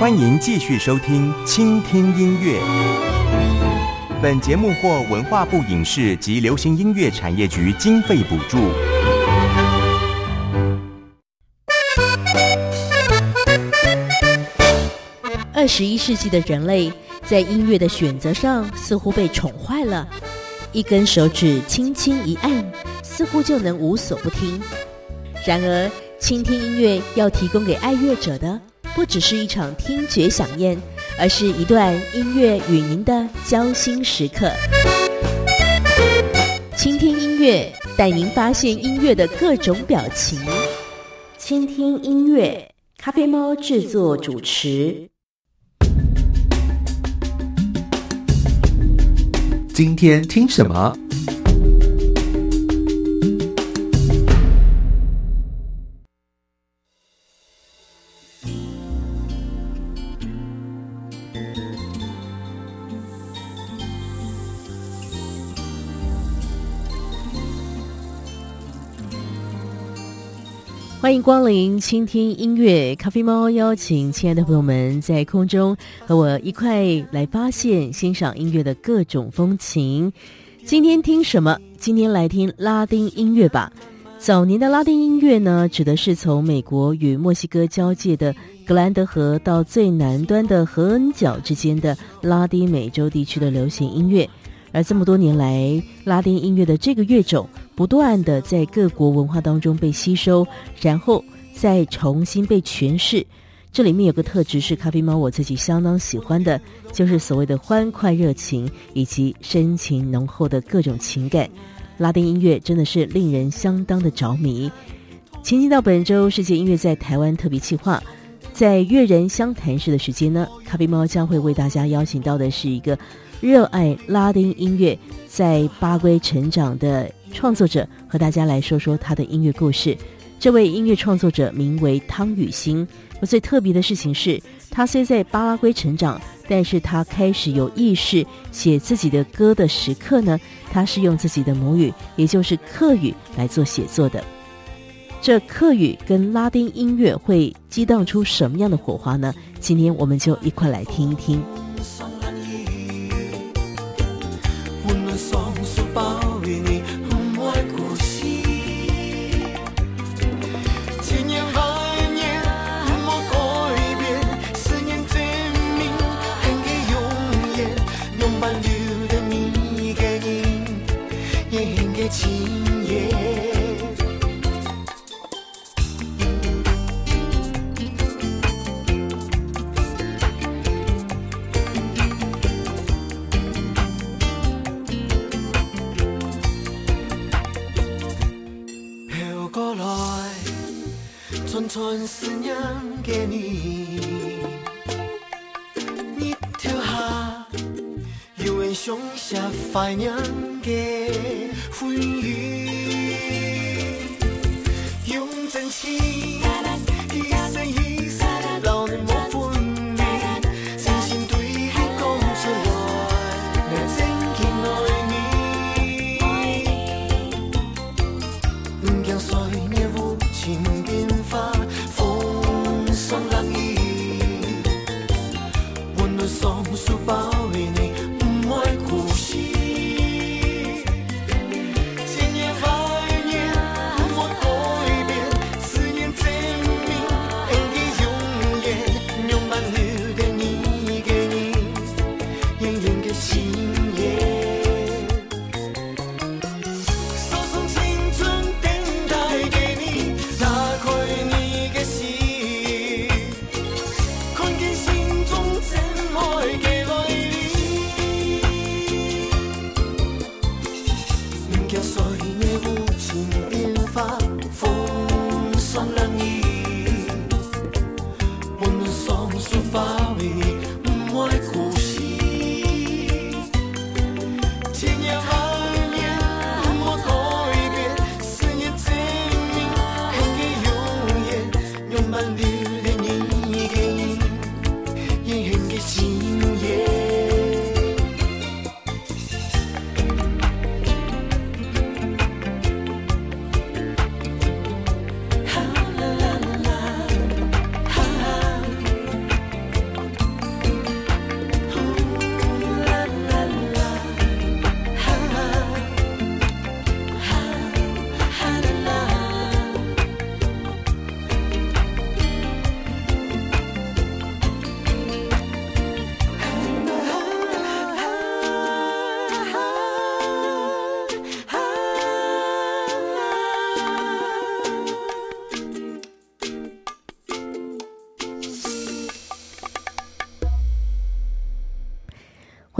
欢迎继续收听《倾听音乐》。本节目获文化部影视及流行音乐产业局经费补助。二十一世纪的人类在音乐的选择上似乎被宠坏了，一根手指轻轻一按，似乎就能无所不听。然而，倾听音乐要提供给爱乐者的，不只是一场听觉饗宴，而是一段音乐与您的交心时刻。倾听音乐，带您发现音乐的各种表情。倾听音乐，咖啡猫制作主持。今天听什么？欢迎光临倾听音乐咖啡猫，邀请亲爱的朋友们在空中和我一块来发现、欣赏音乐的各种风情。今天听什么？今天来听拉丁音乐吧。早年的拉丁音乐呢，指的是从美国与墨西哥交界的格兰德河到最南端的合恩角之间的拉丁美洲地区的流行音乐。而这么多年来，拉丁音乐的这个乐种不断地在各国文化当中被吸收，然后再重新被诠释。这里面有个特质是咖啡猫我自己相当喜欢的，就是所谓的欢快热情以及深情浓厚的各种情感。拉丁音乐真的是令人相当的着迷。前进到本周世界音乐在台湾特别企划，在乐人相谈室的时间呢，咖啡猫将会为大家邀请到的是一个。热爱拉丁音乐，在巴归成长的创作者，和大家来说说他的音乐故事。这位音乐创作者名为汤雨欣。而最特别的事情是，他虽在巴拉圭成长，但是他开始有意识写自己的歌的时刻呢，他是用自己的母语，也就是客语来做写作的。这客语跟拉丁音乐会激荡出什么样的火花呢？今天我们就一块来听一听。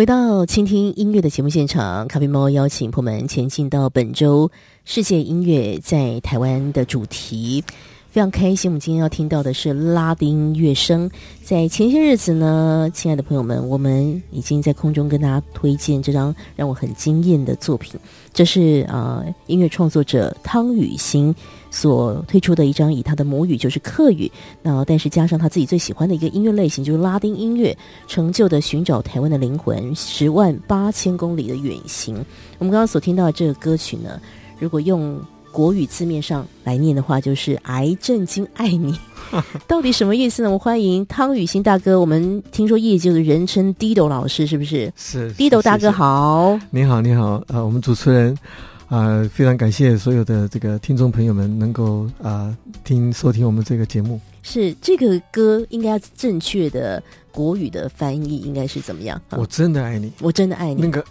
回到倾听音乐的节目现场，咖啡猫邀请朋友们前进到本周世界音乐在台湾的主题。非常开心，我们今天要听到的是拉丁乐声。在前些日子呢，亲爱的朋友们，我们已经在空中跟大家推荐这张让我很惊艳的作品。这是啊、音乐创作者汤雨欣所推出的一张，以他的母语就是客语，那但是加上他自己最喜欢的一个音乐类型，就是拉丁音乐，成就的寻找台湾的灵魂，十万八千公里的远行。我们刚刚所听到的这个歌曲呢，如果用国语字面上来念的话，就是“癌症经爱你”，到底什么意思呢？我们欢迎汤雨欣大哥。我们听说业界的人称 Dido 老师，是不是？是 Dido 大哥好，你好，你好。呃，我们主持人啊、呃，非常感谢所有的这个听众朋友们能够啊、呃、听收听我们这个节目。是这个歌应该正确的国语的翻译应该是怎么样？我真的爱你，我真的爱你。那个。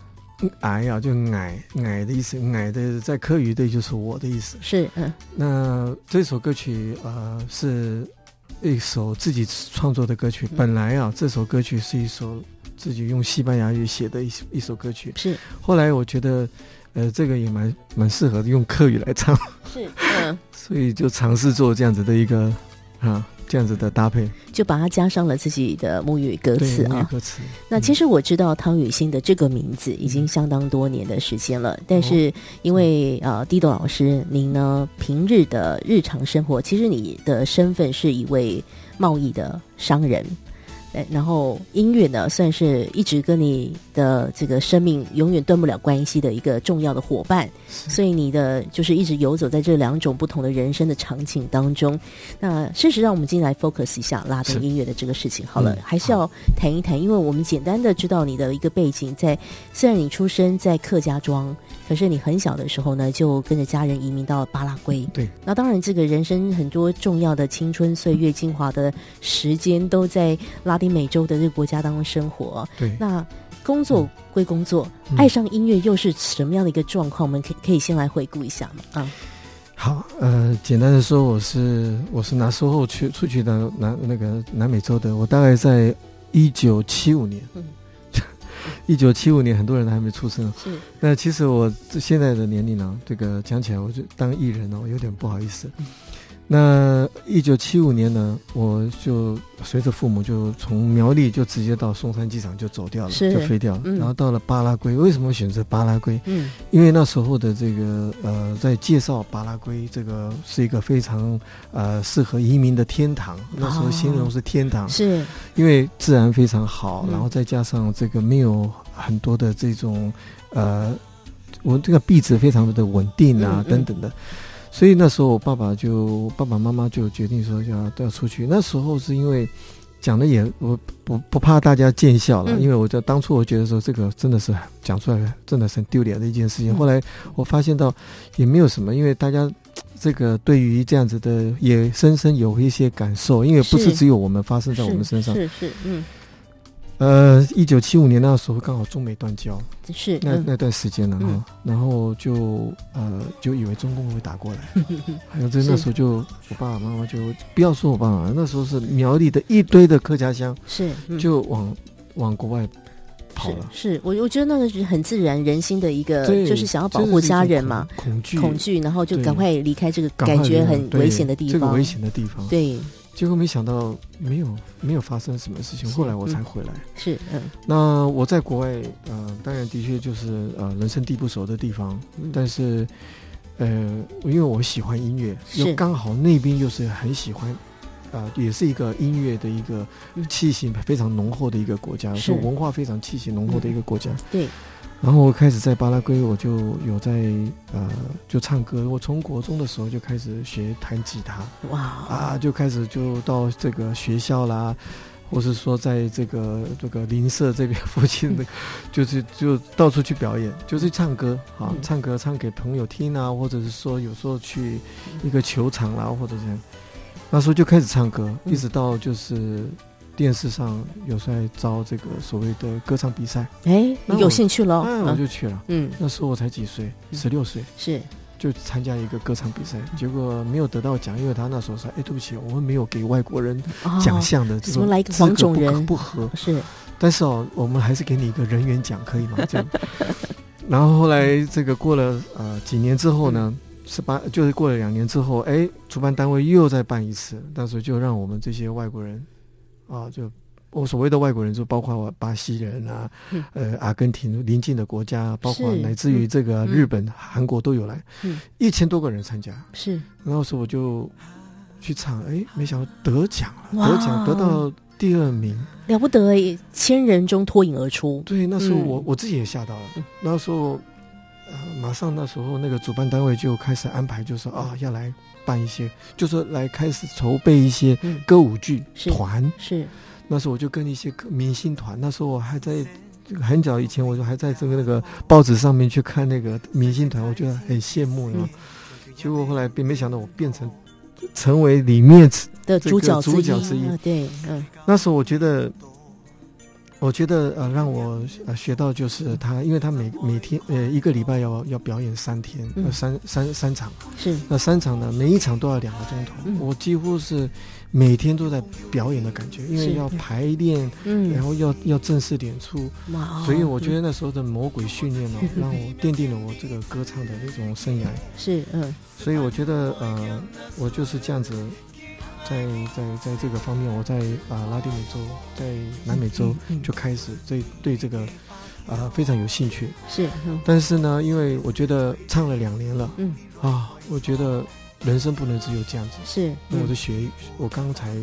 矮啊，就矮矮的意思，矮的在科语对就是我的意思。是，嗯。那这首歌曲呃是一首自己创作的歌曲。本来啊，这首歌曲是一首自己用西班牙语写的一一首歌曲。是。后来我觉得，呃，这个也蛮蛮适合用客语来唱。是，嗯。所以就尝试做这样子的一个啊。这样子的搭配，就把它加上了自己的母语歌词啊。歌词。那其实我知道汤雨欣的这个名字已经相当多年的时间了，嗯、但是因为啊，Dido、呃、老师，您呢平日的日常生活，其实你的身份是一位贸易的商人。然后音乐呢，算是一直跟你的这个生命永远断不了关系的一个重要的伙伴，所以你的就是一直游走在这两种不同的人生的场景当中。那事实上，我们今天来 focus 一下拉丁音乐的这个事情好了，还是要谈一谈，因为我们简单的知道你的一个背景，在虽然你出生在客家庄。可是你很小的时候呢，就跟着家人移民到巴拉圭。对，那当然，这个人生很多重要的青春岁月、精华的时间都在拉丁美洲的这个国家当中生活。对，那工作归工作，嗯、爱上音乐又是什么样的一个状况？我们可可以先来回顾一下嘛？啊，好，呃，简单的说，我是我是拿售后去出去的南那个南美洲的，我大概在一九七五年。嗯一九七五年，很多人都还没出生。是，那其实我现在的年龄呢，这个讲起来，我就当艺人呢，我有点不好意思。嗯那一九七五年呢，我就随着父母就从苗栗就直接到松山机场就走掉了，就飞掉了。嗯、然后到了巴拉圭，为什么选择巴拉圭？嗯，因为那时候的这个呃，在介绍巴拉圭这个是一个非常呃适合移民的天堂。那时候形容是天堂，哦、是因为自然非常好，然后再加上这个没有很多的这种呃，我这个币值非常的稳定啊，等等的。所以那时候我爸爸就爸爸妈妈就决定说要都要出去。那时候是因为讲的也我不不怕大家见笑了，嗯、因为我在当初我觉得说这个真的是讲出来真的是很丢脸的一件事情。嗯、后来我发现到也没有什么，因为大家这个对于这样子的也深深有一些感受，因为不是只有我们发生在我们身上，是是，是嗯。呃，一九七五年那时候刚好中美断交，是那那段时间了哈，嗯、然后就呃就以为中共会打过来，还有在那时候就我爸爸妈妈就不要说我爸爸，那时候是苗栗的一堆的客家乡，是、嗯、就往往国外跑了。是，是我我觉得那个是很自然人心的一个，就是想要保护家人嘛，恐惧。恐惧，然后就赶快离开这个感觉很危险的地方，这个危险的地方，对。结果没想到没有没有发生什么事情，后来我才回来。是，嗯。那我在国外，呃，当然的确就是呃人生地不熟的地方，嗯、但是，呃，因为我喜欢音乐，又刚好那边又是很喜欢，呃，也是一个音乐的一个气息非常浓厚的一个国家，是文化非常气息浓厚的一个国家。嗯、对。然后我开始在巴拉圭，我就有在呃，就唱歌。我从国中的时候就开始学弹吉他，哇啊，就开始就到这个学校啦，或是说在这个这个邻舍这边附近的，就是就到处去表演，就是唱歌啊，唱歌唱给朋友听啊，或者是说有时候去一个球场啦，或者这样，那时候就开始唱歌，一直到就是。电视上有在招这个所谓的歌唱比赛，哎，你有兴趣了，我就去了。嗯，那时候我才几岁，十六岁。是，就参加一个歌唱比赛，结果没有得到奖，因为他那时候说：“哎，对不起，我们没有给外国人奖项的，怎么来一个黄种人不合？是，但是哦，我们还是给你一个人员奖，可以吗？这样。然后后来这个过了呃几年之后呢，十八就是过了两年之后，哎，主办单位又再办一次，到时候就让我们这些外国人啊就。我所谓的外国人，就包括巴西人啊，嗯、呃，阿根廷邻近的国家，包括乃至于这个日本、嗯、韩国都有来，嗯、一千多个人参加。是，然后说我就去唱，哎，没想到得奖了，得奖得到第二名，了不得哎，千人中脱颖而出。对，那时候我、嗯、我自己也吓到了。那时候，呃，马上那时候那个主办单位就开始安排，就说啊，要来办一些，就是说来开始筹备一些歌舞剧团、嗯、是。那时候我就跟一些明星团，那时候我还在很早以前，我就还在这个那个报纸上面去看那个明星团，我觉得很羡慕了。嗯、结果后来并没想到我变成成为里面的主角主角之一。啊、对，嗯。那时候我觉得，我觉得呃，让我呃学到就是他，因为他每每天呃一个礼拜要要表演三天，嗯、三三三场。是。那三场呢，每一场都要两个钟头，嗯、我几乎是。每天都在表演的感觉，因为要排练，嗯，然后要要正式演出，哇，所以我觉得那时候的魔鬼训练呢，让我奠定了我这个歌唱的那种生涯。是，嗯，所以我觉得，呃，我就是这样子，在在在这个方面，我在啊拉丁美洲，在南美洲就开始对对这个啊非常有兴趣。是，但是呢，因为我觉得唱了两年了，嗯，啊，我觉得。人生不能只有这样子。是，我的学，嗯、我刚才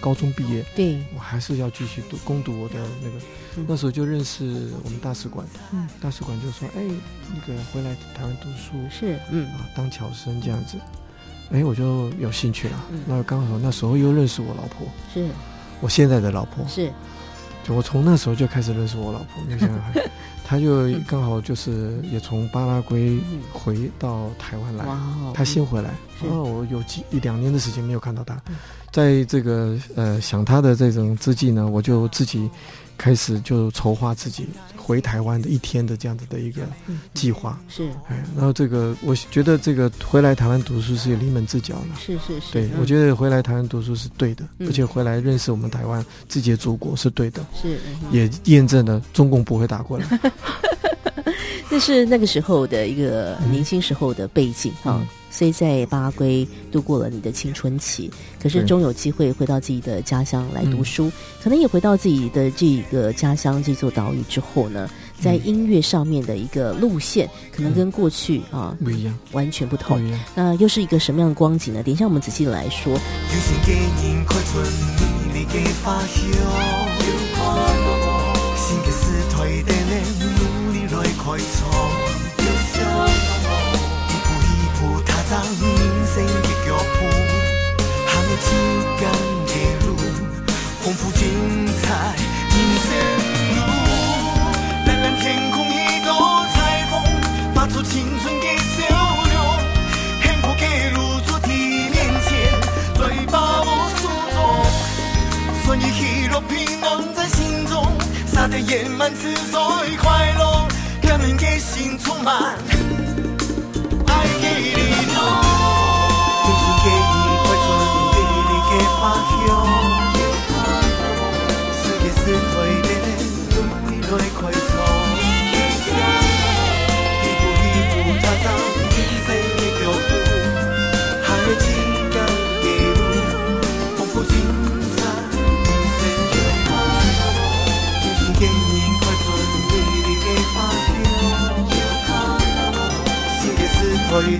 高中毕业，对，我还是要继续读攻读我的那个。嗯、那时候就认识我们大使馆，嗯，大使馆就说：“哎，那个回来台湾读书，是，嗯啊，当侨生这样子。”哎，我就有兴趣了。嗯、那刚好那时候又认识我老婆，是，我现在的老婆，是。就我从那时候就开始认识我老婆，你想想看。他就刚好就是也从巴拉圭回到台湾来，他先回来，然后我有几一两年的时间没有看到他，在这个呃想他的这种之际呢，我就自己开始就筹划自己回台湾的一天的这样子的一个计划。是，哎，然后这个我觉得这个回来台湾读书是临门之脚了。是是是，对，我觉得回来台湾读书是对的，而且回来认识我们台湾自己的祖国是对的。是，也验证了中共不会打过来。这是那个时候的一个年轻时候的背景啊，虽在巴拉圭度过了你的青春期，可是终有机会回到自己的家乡来读书，可能也回到自己的这个家乡这座岛屿之后呢，在音乐上面的一个路线，可能跟过去啊不一样，完全不同。那又是一个什么样的光景呢？等一下我们仔细的来说。生的脚步，行了几间的路，丰富精彩人生路。蓝蓝天空一朵彩虹，发出青春的笑容。幸福的路主题面前，最把我束缚。所以喜乐平安在心中，洒得圆满自在快乐。人们的心充满今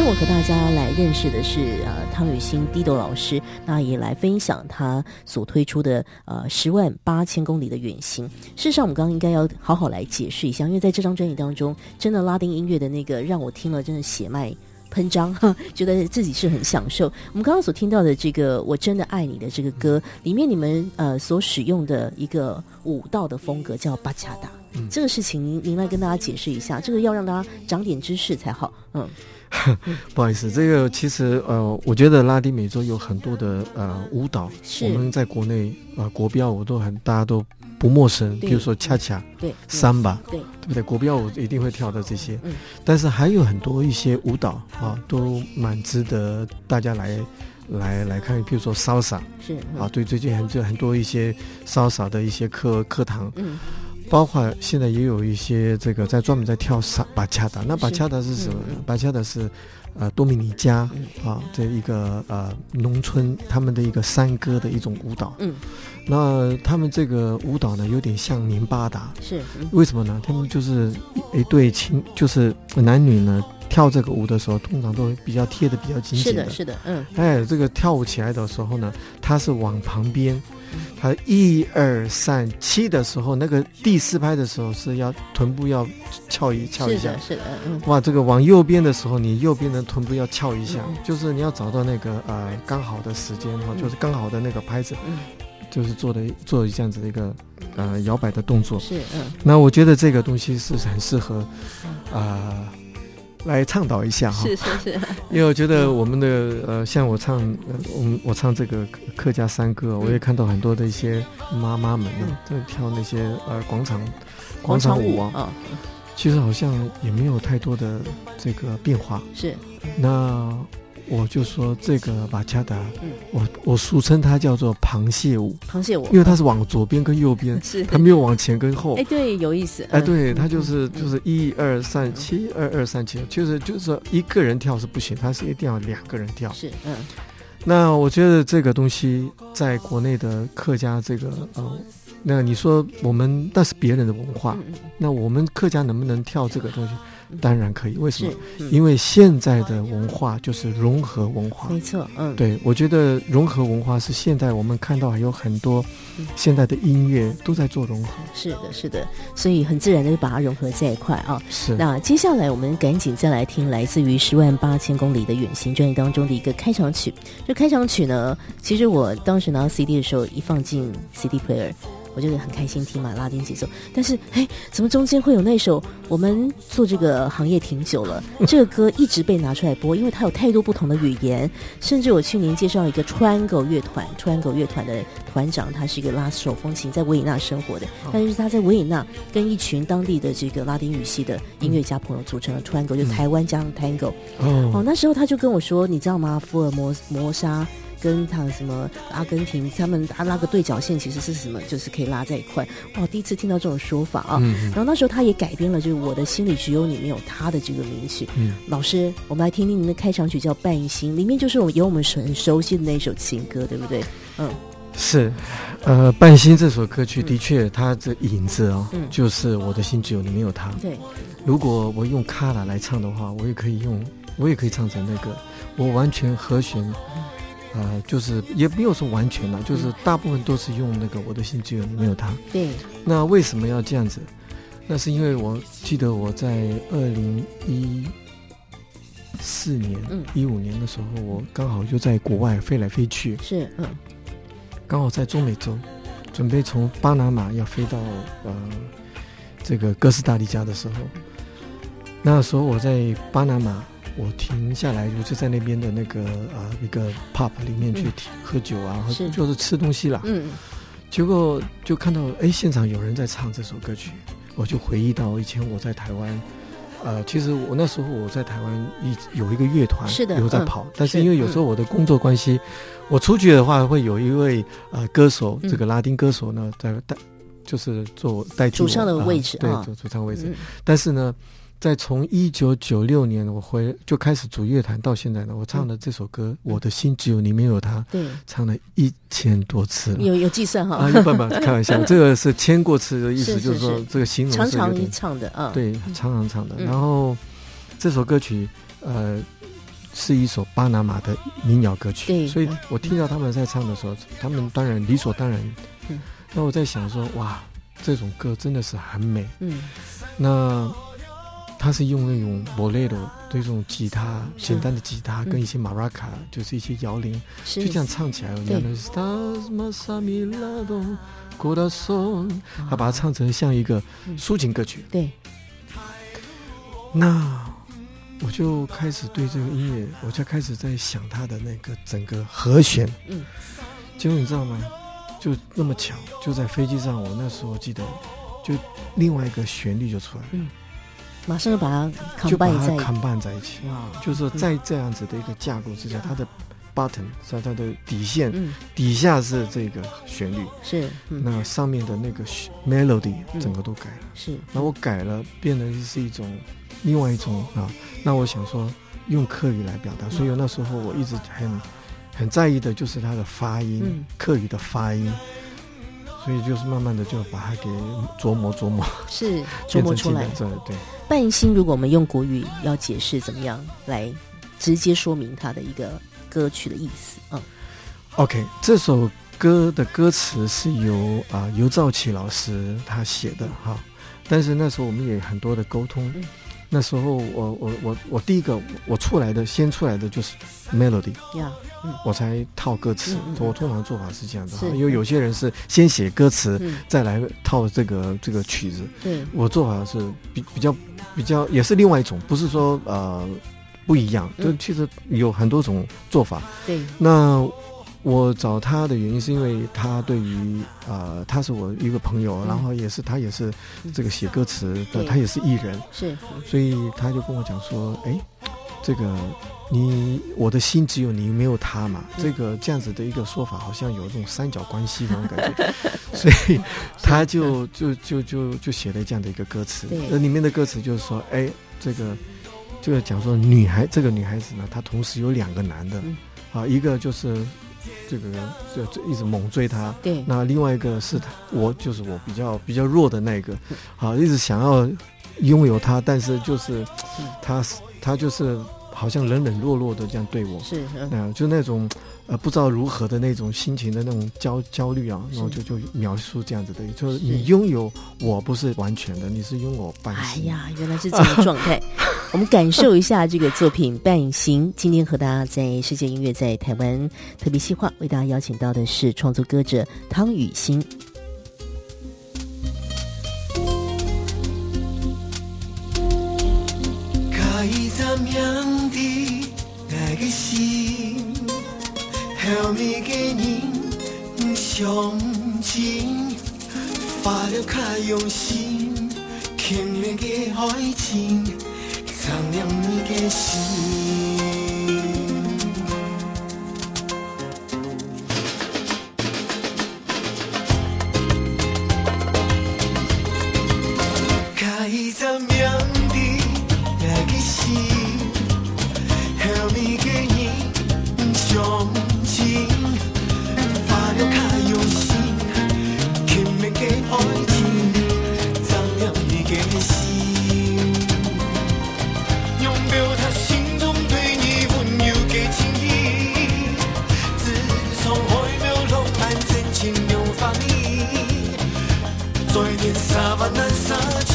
天我和大家来认识的是啊。汤雨欣 Dido 老师，那也来分享他所推出的呃十万八千公里的远行。事实上，我们刚刚应该要好好来解释一下，因为在这张专辑当中，真的拉丁音乐的那个让我听了真的血脉喷张，哈，觉得自己是很享受。我们刚刚所听到的这个《我真的爱你》的这个歌里面，你们呃所使用的一个舞蹈的风格叫巴恰达，嗯、这个事情您您来跟大家解释一下，这个要让大家长点知识才好。嗯，不好意思，这个其实呃，我觉得拉丁美洲有很多的呃舞蹈，我们在国内呃国标舞都很大家都。不陌生，比如说恰恰，对，桑巴，对，对不对？国标舞一定会跳的这些，嗯，但是还有很多一些舞蹈啊，都蛮值得大家来来来看。比如说 salsa，是啊，对，最近很就很多一些 salsa 的一些课课堂，嗯，包括现在也有一些这个在专门在跳萨巴恰达。那巴恰达是什么呢？巴恰达是。呃，多米尼加啊，这一个呃农村他们的一个山歌的一种舞蹈。嗯，那他们这个舞蹈呢，有点像宁巴达。是，嗯、为什么呢？他们就是一,一对情，就是男女呢跳这个舞的时候，通常都会比较贴的比较紧紧的。是的，是的，嗯。哎，这个跳舞起来的时候呢，他是往旁边。他一二三七的时候，那个第四拍的时候是要臀部要翘一翘一下，是的，是的，嗯，哇，这个往右边的时候，你右边的臀部要翘一下，嗯、就是你要找到那个呃刚好的时间哈，嗯、就是刚好的那个拍子，嗯，就是做的做这样子的一个呃摇摆的动作，是嗯，那我觉得这个东西是很适合啊。呃来倡导一下哈，是是是，因为我觉得我们的呃，像我唱，我们我唱这个客家山歌，我也看到很多的一些妈妈们呢，在跳那些呃广场广场舞啊，其实好像也没有太多的这个变化，是。那。我就说这个瓦恰达，嗯、我我俗称它叫做螃蟹舞，螃蟹舞，因为它是往左边跟右边，是它没有往前跟后。哎，对，有意思。哎，对，它就是就是一二三七，二二三七，就是就是说一个人跳是不行，它是一定要两个人跳。是，嗯。那我觉得这个东西在国内的客家这个呃，那你说我们那是别人的文化，嗯、那我们客家能不能跳这个东西？当然可以，为什么？嗯、因为现在的文化就是融合文化，没错，嗯，对，我觉得融合文化是现在我们看到还有很多现在的音乐都在做融合，是的，是的，所以很自然的就把它融合在一块啊。是，那接下来我们赶紧再来听来自于十万八千公里的远行专辑当中的一个开场曲。这开场曲呢，其实我当时拿到 CD 的时候，一放进 CD player。我觉得很开心听嘛，拉丁节奏。但是，哎，怎么中间会有那首我们做这个行业挺久了，这个歌一直被拿出来播，因为它有太多不同的语言。甚至我去年介绍一个 Triangle 乐团，Triangle 乐团的团长他是一个拉手风琴，在维也纳生活的，但是他在维也纳跟一群当地的这个拉丁语系的音乐家朋友组成了 Triangle，就台湾加上 Tango。哦，那时候他就跟我说，你知道吗？福尔摩摩沙。跟他什么阿根廷，他们他拉个对角线，其实是什么？就是可以拉在一块。哇，第一次听到这种说法啊！嗯、然后那时候他也改编了，就是我的心里只有你，没有他的这个名曲。嗯，老师，我们来听听您的开场曲，叫《半心》，里面就是我有我们很熟悉的那首情歌，对不对？嗯，是，呃，《半心》这首歌曲的确，它的影子哦，嗯、就是我的心只有你，没有他。对，如果我用卡拉来唱的话，我也可以用，我也可以唱成那个，我完全和弦。呃，就是也没有说完全了，就是大部分都是用那个我的心只有你没有他。对。那为什么要这样子？那是因为我记得我在二零一四年、一五年的时候，我刚好就在国外飞来飞去。是，嗯。刚好在中美洲，准备从巴拿马要飞到呃这个哥斯达黎加的时候，那时候我在巴拿马。我停下来，就在那边的那个呃一个 pub 里面去喝酒啊，是。就是吃东西啦。嗯，结果就看到哎，现场有人在唱这首歌曲，我就回忆到以前我在台湾，呃，其实我那时候我在台湾一有一个乐团，是的，有在跑，嗯、但是因为有时候我的工作关系，嗯、我出去的话会有一位呃歌手，这个拉丁歌手呢在带，就是做代替主唱的位置，呃、对，主唱位置，嗯、但是呢。在从一九九六年我回就开始组乐团到现在呢，我唱的这首歌《我的心只有你没有他》，对，唱了一千多次了。有有计算哈？啊，不不，开玩笑，这个是千过次的意思，就是说这个形容是常常唱的啊，对，常常唱的。然后这首歌曲呃是一首巴拿马的民谣歌曲，所以我听到他们在唱的时候，他们当然理所当然。那我在想说，哇，这种歌真的是很美。嗯，那。他是用那种 bolero，的一种吉他，简单的吉他跟一些马拉卡，就是一些摇铃，就这样唱起来。对。他把它唱成像一个抒情歌曲。对。那我就开始对这个音乐，我就开始在想它的那个整个和弦。嗯。结果你知道吗？就那么巧，就在飞机上，我那时候记得，就另外一个旋律就出来了。嗯。马上就把它就把它 combine 在一起。哇！就是在这样子的一个架构之下，它的 button 在它的底线，底下是这个旋律。是。那上面的那个 melody 整个都改了。是。那我改了，变得是一种另外一种啊。那我想说，用客语来表达，所以那时候我一直很。很在意的就是它的发音，嗯、客语的发音，所以就是慢慢的就把它给琢磨琢磨，是 琢磨出来。对对。半心，如果我们用国语要解释怎么样来直接说明它的一个歌曲的意思？嗯，OK，这首歌的歌词是由啊、呃、游兆奇老师他写的哈，但是那时候我们也很多的沟通。嗯那时候我我我我第一个我出来的先出来的就是 melody，呀，嗯，我才套歌词。我通常做法是这样的，因为有些人是先写歌词，再来套这个这个曲子。对，我做法是比比较比较也是另外一种，不是说呃不一样，就其实有很多种做法。对，那。我找他的原因是因为他对于呃，他是我一个朋友，嗯、然后也是他也是这个写歌词的，嗯、他也是艺人，是，所以他就跟我讲说，哎，这个你我的心只有你没有他嘛，嗯、这个这样子的一个说法好像有这种三角关系那种感觉，所以他就就就就就写了这样的一个歌词，那里面的歌词就是说，哎，这个就是讲说女孩这个女孩子呢，她同时有两个男的，嗯、啊，一个就是。这个就一直猛追他，对。那另外一个是他，我就是我比较比较弱的那个，好，一直想要拥有他，但是就是他他就是好像冷冷落落的这样对我，是，嗯，就那种。呃，不知道如何的那种心情的那种焦焦虑啊，然后就就描述这样子的，就是你拥有我不是完全的，你是拥有半心。哎呀，原来是这个状态。我们感受一下这个作品《半形》。今天和大家在世界音乐在台湾特别细化，为大家邀请到的是创作歌者汤雨欣。后面的人相亲，发了卡用心，甜蜜的爱情，丈量你的心。开在你给伊相信，发了卡用心，甜蜜的爱情藏在你的心。用表他心中对你温柔的情意。自从海流浪漫真情流放你，再难三物，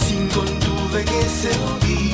心肝都会个收起。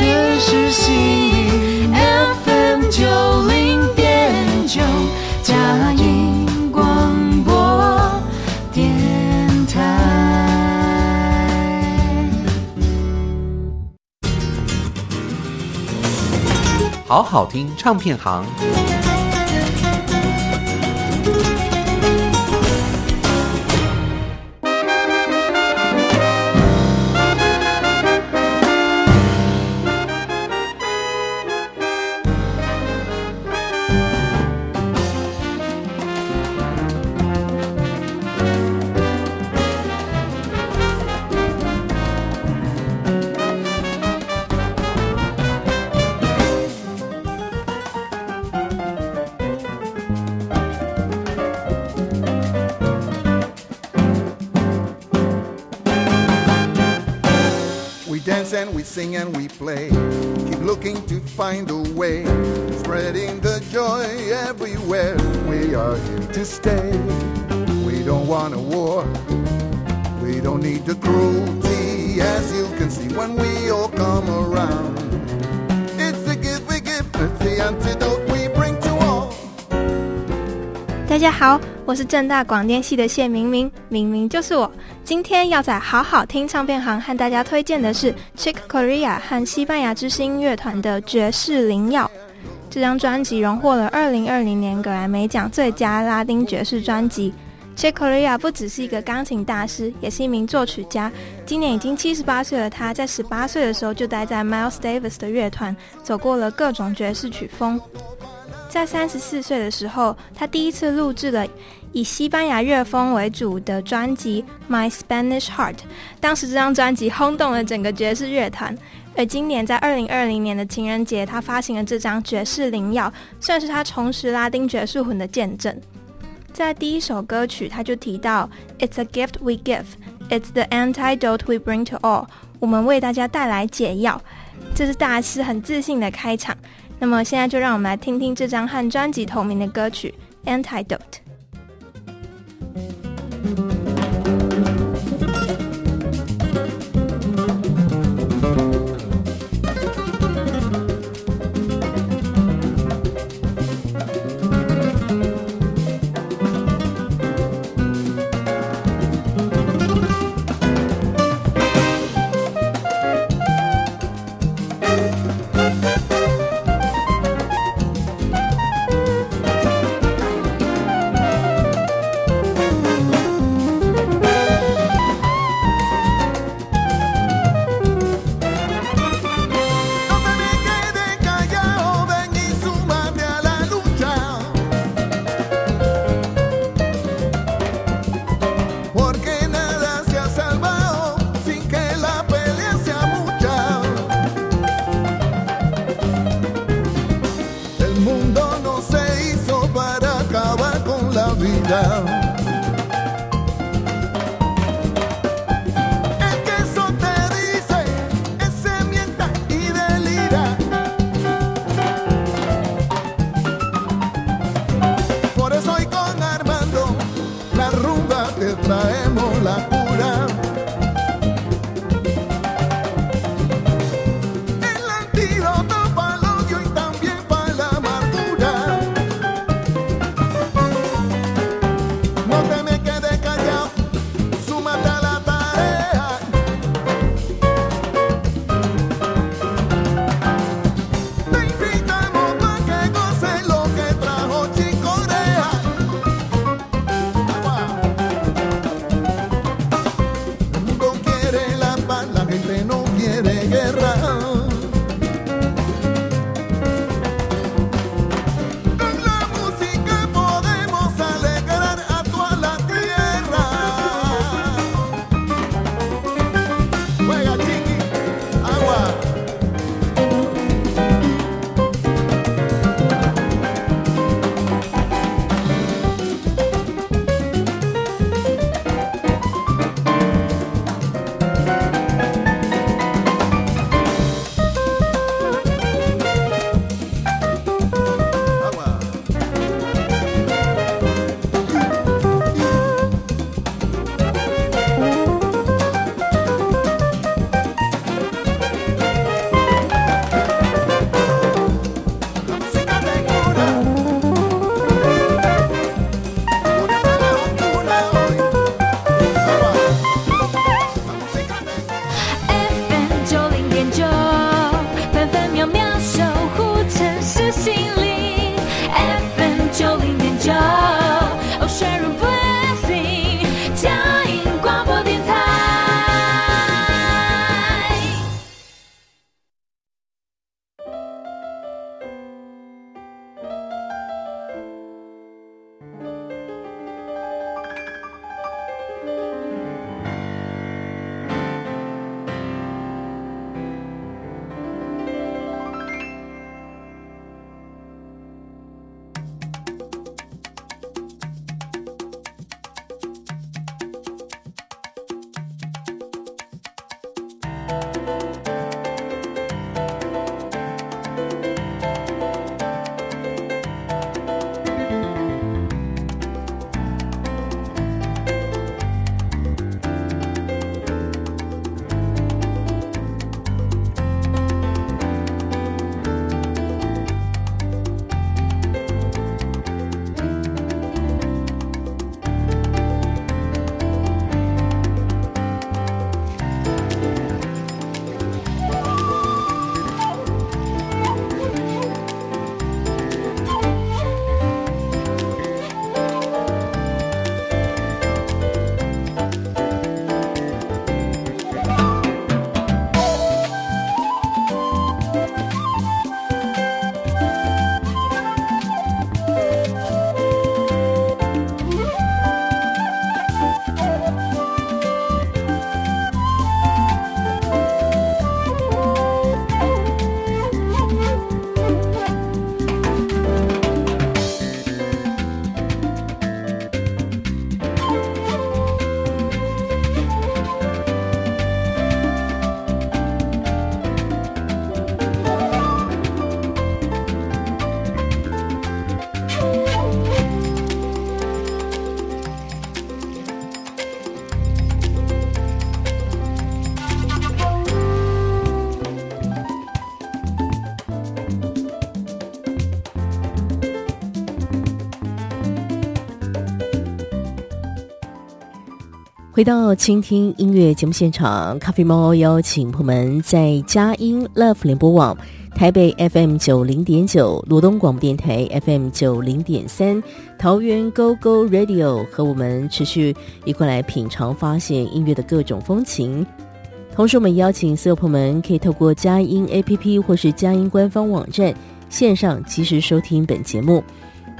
市心灵。城市心灵 FM 九零点九，嘉音广播电台。好好听唱片行我是正大广电系的谢明明，明明就是我。今天要在好好听唱片行和大家推荐的是 Chick Corea 和西班牙之星乐团的《爵士灵药》。这张专辑荣获了二零二零年格莱美奖最佳拉丁爵士专辑。Chick Corea 不只是一个钢琴大师，也是一名作曲家。今年已经七十八岁的他，在十八岁的时候就待在 Miles Davis 的乐团，走过了各种爵士曲风。在三十四岁的时候，他第一次录制了以西班牙乐风为主的专辑《My Spanish Heart》，当时这张专辑轰动了整个爵士乐坛。而今年在二零二零年的情人节，他发行了这张《爵士灵药》，算是他重拾拉丁爵士魂的见证。在第一首歌曲，他就提到 "It's a gift we give, it's the antidote we bring to all"，我们为大家带来解药，这是大师很自信的开场。那么现在就让我们来听听这张和专辑同名的歌曲《Antidote》。回到倾听音乐节目现场，咖啡猫邀请朋友们在佳音 Love 联播网台北 FM 九零点九、罗东广播电台 FM 九零点三、桃园 GO GO Radio 和我们持续一块来品尝发现音乐的各种风情。同时，我们邀请所有朋友们可以透过佳音 APP 或是佳音官方网站线上及时收听本节目。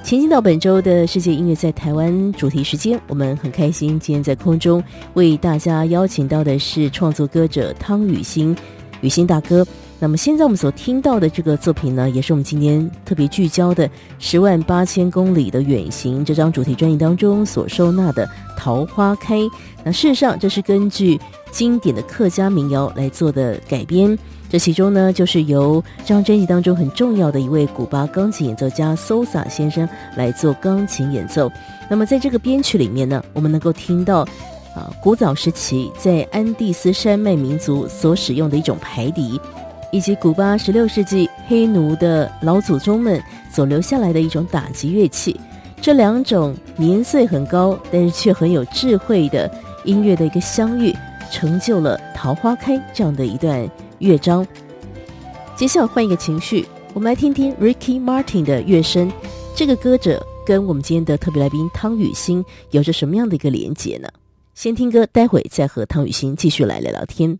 前进到本周的世界音乐在台湾主题时间，我们很开心，今天在空中为大家邀请到的是创作歌者汤雨欣，雨欣大哥。那么现在我们所听到的这个作品呢，也是我们今天特别聚焦的《十万八千公里的远行》这张主题专辑当中所收纳的《桃花开》。那事实上，这是根据经典的客家民谣来做的改编。这其中呢，就是由张专辑当中很重要的一位古巴钢琴演奏家 Sosa 先生来做钢琴演奏。那么在这个编曲里面呢，我们能够听到啊，古早时期在安第斯山脉民族所使用的一种排笛，以及古巴十六世纪黑奴的老祖宗们所留下来的一种打击乐器。这两种年岁很高，但是却很有智慧的音乐的一个相遇，成就了《桃花开》这样的一段。乐章，接下来换一个情绪，我们来听听 Ricky Martin 的乐声。这个歌者跟我们今天的特别来宾汤雨欣有着什么样的一个连接呢？先听歌，待会再和汤雨欣继续来聊聊天。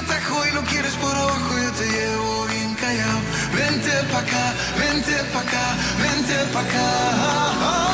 Atajo y lo quieres por abajo, yo te llevo bien callado. Vente pa' acá, vente pa' acá, vente pa' acá.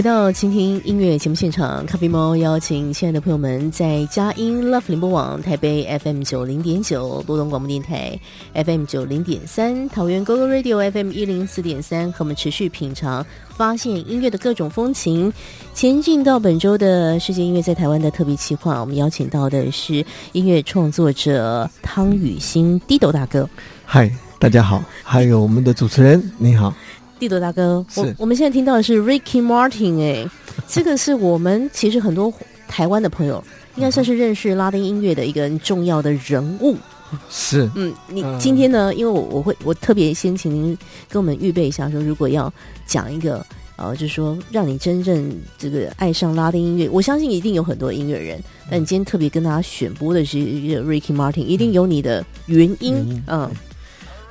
回到倾听音乐节目现场，咖啡猫邀请亲爱的朋友们在佳音 Love 联播网台北 FM 九零点九、罗东广播电台 FM 九零点三、桃园 GoGo Radio FM 一零四点三，和我们持续品尝、发现音乐的各种风情。前进到本周的世界音乐在台湾的特别企划，我们邀请到的是音乐创作者汤予新 Dido 大哥。嗨，大家好，还有我们的主持人，你好。地多大哥，我我们现在听到的是 Ricky Martin，哎，这个是我们其实很多台湾的朋友应该算是认识拉丁音乐的一个很重要的人物。是，嗯，你嗯。今天呢，因为我我会我特别先请您跟我们预备一下，说如果要讲一个呃，就是说让你真正这个爱上拉丁音乐，我相信一定有很多音乐人，但你今天特别跟大家选播的是一个 Ricky Martin，一定有你的原因，原因嗯，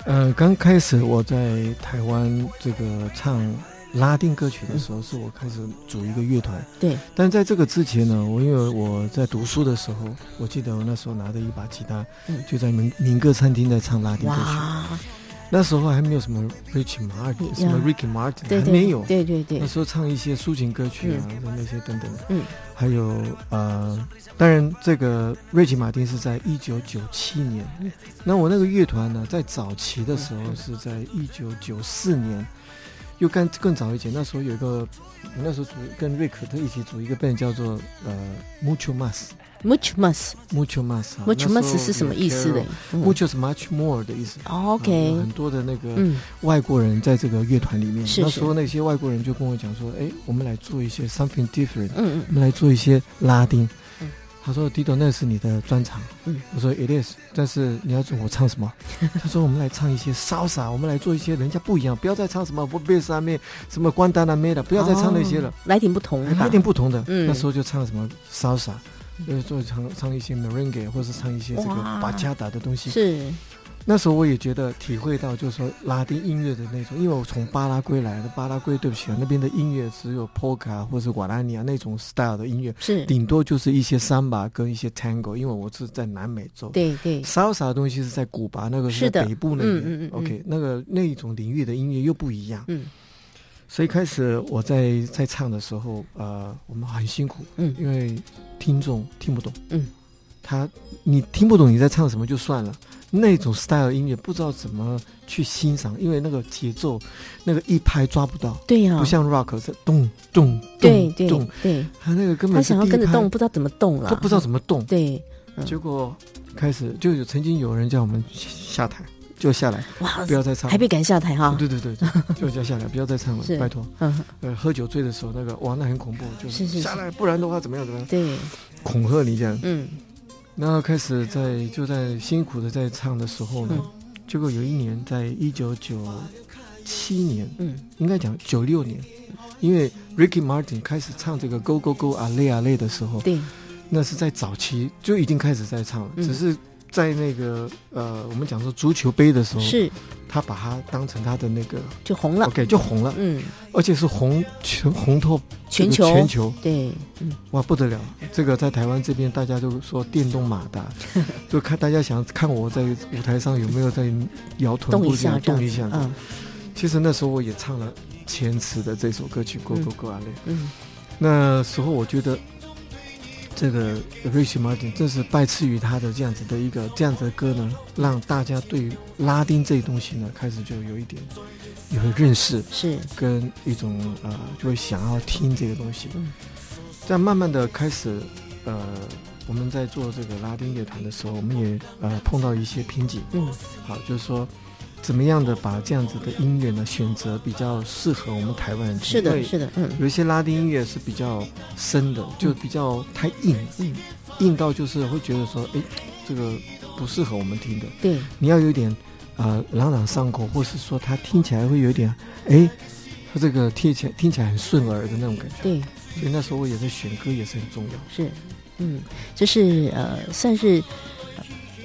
呃，刚开始我在台湾这个唱拉丁歌曲的时候，是我开始组一个乐团。对，但在这个之前呢，我因为我在读书的时候，我记得我那时候拿着一把吉他，嗯就在民民歌餐厅在唱拉丁歌曲。那时候还没有什么 Richie Martin，什么 Ricky Martin，对对还没有。对对对那，时候唱一些抒情歌曲啊，那些等等。嗯，还有呃，当然这个瑞奇马丁是在一九九七年，那我那个乐团呢，在早期的时候是在一九九四年，又更更早一点。那时候有一个，我那时候组跟瑞克特一起组一个 band 叫做呃 Mucho Mas。Much Mas。Mucho Mas 啊 Much 那 Mas 是什么意思的有？嗯 Mucho 是 much more 的意思。OK，很多的那个嗯，外国人在这个乐团里面，是那时候那些外国人就跟我讲说：“哎，我们来做一些 something different，嗯我们来做一些拉丁。嗯他说：“Dido，那是你的专长。嗯我说：“It is。”但是你要我唱什么？他说：“我们来唱一些 salsa，我们来做一些人家不一样，不要再唱什么 b o b e s a 什么关丹啊妹的，不要再唱那些了，哦来点不同的，来点不同的。嗯那时候就唱什么 salsa，就是做唱唱一些 merengue，或是唱一些这个哇巴加达的东西。是，那时候我也觉得体会到，就是说拉丁音乐的那种，因为我从巴拉圭来的，巴拉圭对不起啊，那边的音乐只有 polka 或是瓦拉尼亚那种 style 的音乐，是，顶多就是一些 samba 跟一些 tango，因为我是在南美洲。对对，salsa 的东西是在古巴，那个是在北部那边。嗯嗯嗯嗯。OK，那个那一种领域的音乐又不一样。嗯。所以开始我在在唱的时候，呃，我们很辛苦，嗯。因为听众听不懂，嗯，他你听不懂你在唱什么就算了，那种 style 音乐不知道怎么去欣赏，因为那个节奏，那个一拍抓不到，对呀，不像 rock 是动动对对动动，对，他那个根本是第一拍想要跟着动，不知道怎么动了，他不知道怎么动，对，嗯。结果开始就有曾经有人叫我们下台，就下来，哇不，要再唱，还被赶下台哈，对对对，对就叫下来，不要再唱了，拜托。嗯，呃，喝酒醉的时候，那个哇，那很恐怖，就下来，不然的话怎么样怎么样，对，恐吓你这样。嗯然后开始在就在辛苦的在唱的时候呢，嗯。结果有一年，在一九九七年，嗯。应该讲九六年，因为 Ricky Martin 开始唱这个 Go Go Go 啊累啊累的时候，对，那是在早期就已经开始在唱了，嗯。只是在那个呃，我们讲说足球杯的时候，是他把它当成他的那个就红了，OK 就红了，嗯，而且是红全红透全球全球。对，嗯哇，不得了！这个在台湾这边，大家都说电动马达，就看大家想看我在舞台上有没有在摇臀动一部这样下动一下。嗯其实那时候我也唱了前词的这首歌曲《Go Go Go 阿累》。嗯，那时候我觉得这个 Ricky Martin 正是拜赐于他的这样子的一个这样子的歌呢，让大家对于拉丁这东西呢，开始就有一点有认识。是，跟一种呃，就会想要听这个东西。嗯但慢慢的开始，呃，我们在做这个拉丁乐团的时候，我们也呃碰到一些瓶颈。嗯，好，就是说怎么样的把这样子的音乐呢选择比较适合我们台湾人。是的，是的，嗯，有一些拉丁音乐是比较深的，就比较太硬，嗯，硬到就是会觉得说，哎，这个不适合我们听的。对，你要有点啊、呃、朗朗上口，或是说它听起来会有点，哎，它这个听起来听起来很顺耳的那种感觉。对。所以那时候我也在选歌，也是很重要。是，嗯，就是呃，算是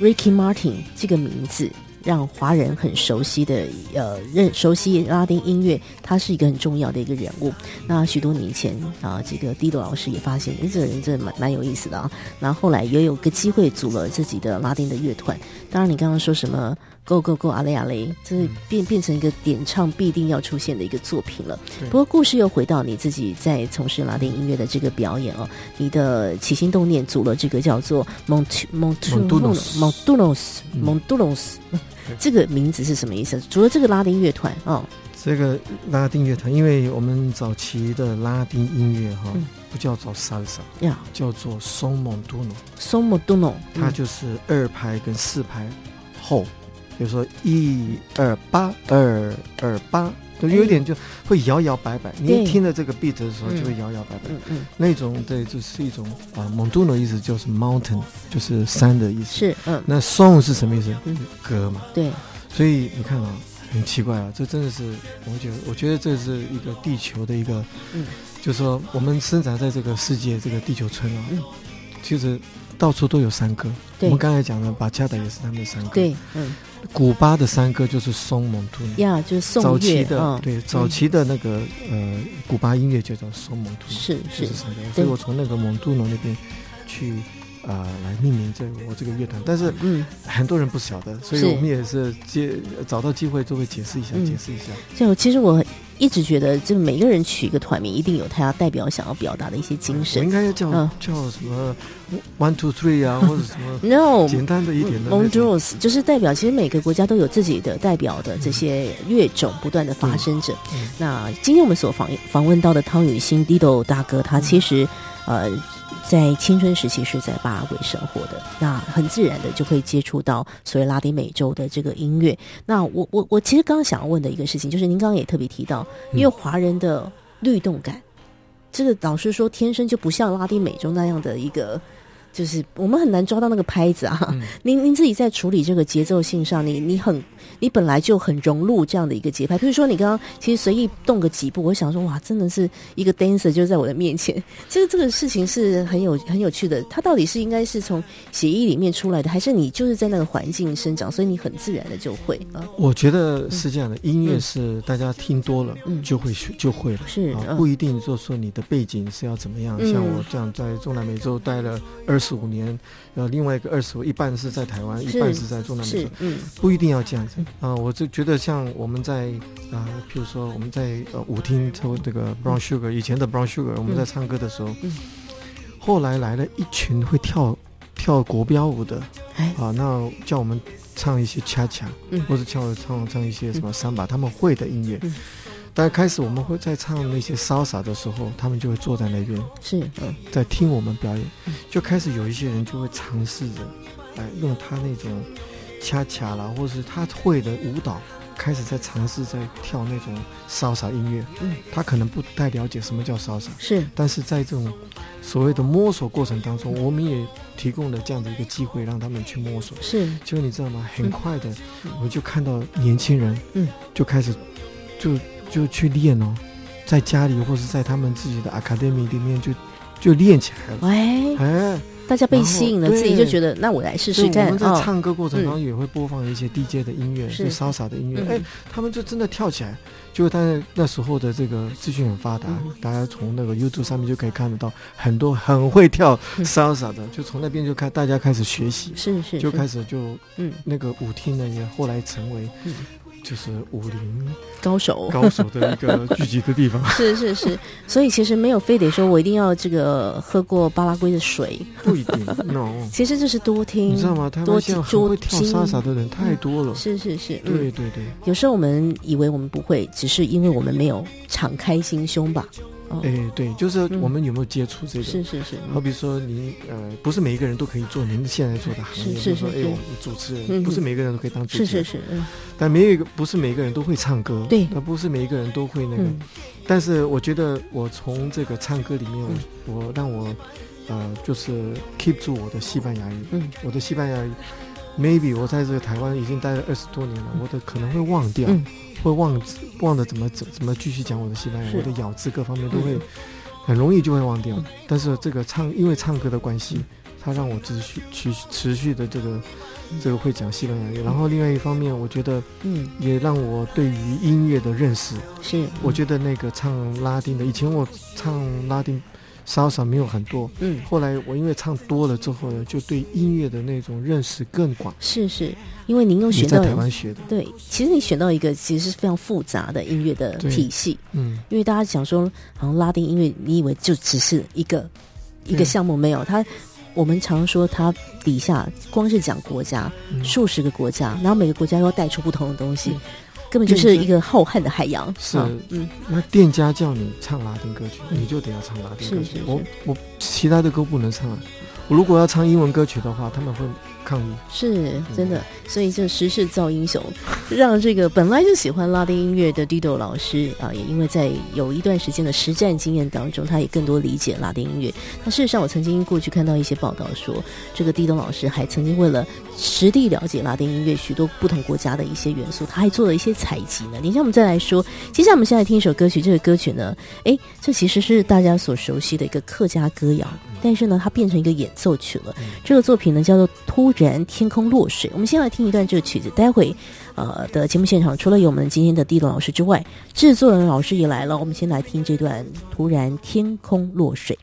Ricky Martin 这个名字让华人很熟悉的，呃，认熟悉拉丁音乐，他是一个很重要的一个人物。那许多年前啊，这个 Dido 老师也发现，哎，这个人真的蛮蛮有意思的啊。然后后来也有个机会组了自己的拉丁的乐团。当然，你刚刚说什么？Go Go Go，阿雷阿雷，这是变变成一个点唱必定要出现的一个作品了。不过故事又回到你自己在从事拉丁音乐的这个表演哦，你的起心动念组了这个叫做 Mont Montunos Montunos Montunos，这个名字是什么意思？除了这个拉丁乐团哦，这个拉丁乐团，因为我们早期的拉丁音乐哈、哦嗯，不叫做 salsa，呀，叫做 son montuno，son montuno，它就是二拍跟四拍后。比如说一二八二二八，就有点就会摇摇摆摆。你一听了这个 beat 的时候，就会摇摇摆摆。嗯嗯，那种对，就是一种啊，蒙杜诺的意思就是 mountain，就是山的意思。是嗯。那 song 是什么意思？嗯，歌嘛。对。所以你看啊，很奇怪啊，这真的是，我觉得，我觉得这是一个地球的一个，嗯，就是说我们生长在这个世界这个地球村啊，嗯，其实到处都有山歌。对我们刚才讲的巴恰达也是他们的山歌。对，嗯。古巴的山歌就是松蒙图呀，就是宋早期的、哦、对早期的那个、嗯、呃古巴音乐就叫松蒙图，是是，是山歌，所以我从那个蒙杜农那边去。啊、呃，来命名这个我这个乐团，但是嗯，很多人不晓得，所以我们也是接找到机会就会解释一下，嗯、解释一下。就其实我一直觉得，就每个人取一个团名，一定有他要代表想要表达的一些精神。我应该要叫、嗯、叫什么 One Two Three 啊，或者什么 No 简单的一点的。就是代表，其实每个国家都有自己的代表的这些乐种，不断的发生着。那今天我们所访访问到的汤雨欣 Dido 大哥，他其实、嗯、呃。在青春时期是在巴拉圭生活的，那很自然的就会接触到所谓拉丁美洲的这个音乐。那我我我其实刚刚想要问的一个事情，就是您刚刚也特别提到，因为华人的律动感，嗯、这个老实说天生就不像拉丁美洲那样的一个。就是我们很难抓到那个拍子啊！嗯、您您自己在处理这个节奏性上，你你很你本来就很融入这样的一个节拍。比如说你刚刚其实随意动个几步，我想说哇，真的是一个 dancer 就在我的面前。这个这个事情是很有很有趣的。它到底是应该是从协议里面出来的，还是你就是在那个环境生长，所以你很自然的就会啊？我觉得是这样的，音乐是大家听多了就会学、嗯、就会了，是啊，不一定就说你的背景是要怎么样。嗯、像我这样在中南美洲待了二十五年，呃，另外一个二十五，一半是在台湾，一半是在中南美洲，嗯，不一定要这样子啊、呃。我就觉得像我们在啊、呃，譬如说我们在呃舞厅抽这个 Brown Sugar，以前的 Brown Sugar，我们在唱歌的时候，嗯，后来来了一群会跳跳国标舞的，哎，啊、呃，那叫我们唱一些恰恰，嗯，或者叫唱唱一些什么桑巴，他们会的音乐。嗯。但开始我们会在唱那些 salsa 的时候，他们就会坐在那边，是。嗯，在听我们表演，就开始有一些人就会尝试着，哎用他那种恰恰啦，或是他会的舞蹈，开始在尝试在跳那种 salsa 音乐。嗯，他可能不太了解什么叫 salsa，是，但是在这种所谓的摸索过程当中，我们也提供了这样的一个机会，让他们去摸索。是，就你知道吗？很快的，我们就看到年轻人，嗯，就开始就。就去练哦，在家里或是在他们自己的 academy 里面就就练起来了。喂哎，大家被吸引了，自己就觉得那我来试试看。我们在唱歌过程当中也会播放一些 DJ 的音乐，就潇洒的音乐。哎，他们就真的跳起来。就在那时候的这个资讯很发达，大家从那个 YouTube 上面就可以看得到很多很会跳 salsa 的，就从那边就开大家开始学习，是是，就开始就嗯那个舞厅呢也后来成为。就是武林高手，高手的一个聚集的地方。是是是，所以其实没有非得说我一定要这个喝过巴拉圭的水，不一定。No，其实就是多听，你知道吗？他们现在很会跳莎莎的人太多了。是是是，对对对。有时候我们以为我们不会，只是因为我们没有敞开心胸吧。哦。哎，对，就是我们有没有接触这个？是是是。好比说，你呃，不是每一个人都可以做您现在做的行业。是是是。哎，我们主持人不是每个人都可以当主持人。是是是。嗯。但没有一个不是每一个人都会唱歌。对。那不是每一个人都会那个。但是我觉得，我从这个唱歌里面，我让我呃，就是 keep 住我的西班牙语。嗯。我的西班牙语。Maybe 我在这个台湾已经待了二十多年了，我的可能会忘掉，嗯、会忘忘了怎么怎怎么继续讲我的西班牙，我的咬字各方面都会很容易就会忘掉。嗯、但是这个唱，因为唱歌的关系，它让我持续去持续的这个这个会讲西班牙语。然后另外一方面，我觉得嗯，也让我对于音乐的认识是，嗯、我觉得那个唱拉丁的，以前我唱拉丁。稍稍没有很多，嗯，后来我因为唱多了之后呢，就对音乐的那种认识更广。是是，因为您又选到在台湾学的，对，其实你选到一个其实是非常复杂的音乐的体系，嗯，因为大家想说，好像拉丁音乐，你以为就只是一个一个项目没有？它，我们常说它底下光是讲国家，数十个国家，然后每个国家又要带出不同的东西。根本就是一个浩瀚的海洋。是，嗯，那店家叫你唱拉丁歌曲，你就得要唱拉丁歌曲。我我其他的歌不能唱。我如果要唱英文歌曲的话，他们会。抗议是真的，所以这时势造英雄，让这个本来就喜欢拉丁音乐的 Dido 老师啊，也因为在有一段时间的实战经验当中，他也更多理解拉丁音乐。那事实上，我曾经过去看到一些报道说，这个 Dido 老师还曾经为了实地了解拉丁音乐许多不同国家的一些元素，他还做了一些采集呢。等一下我们再来说。接下来我们先来听一首歌曲，这个歌曲呢，哎，这其实是大家所熟悉的一个客家歌谣，但是呢，它变成一个演奏曲了。这个作品呢，叫做《突》。然天空落水，我们先来听一段这个曲子。待会，呃的节目现场，除了有我们今天的 Dido 老师之外，制作人老师也来了。我们先来听这段《突然天空落水》。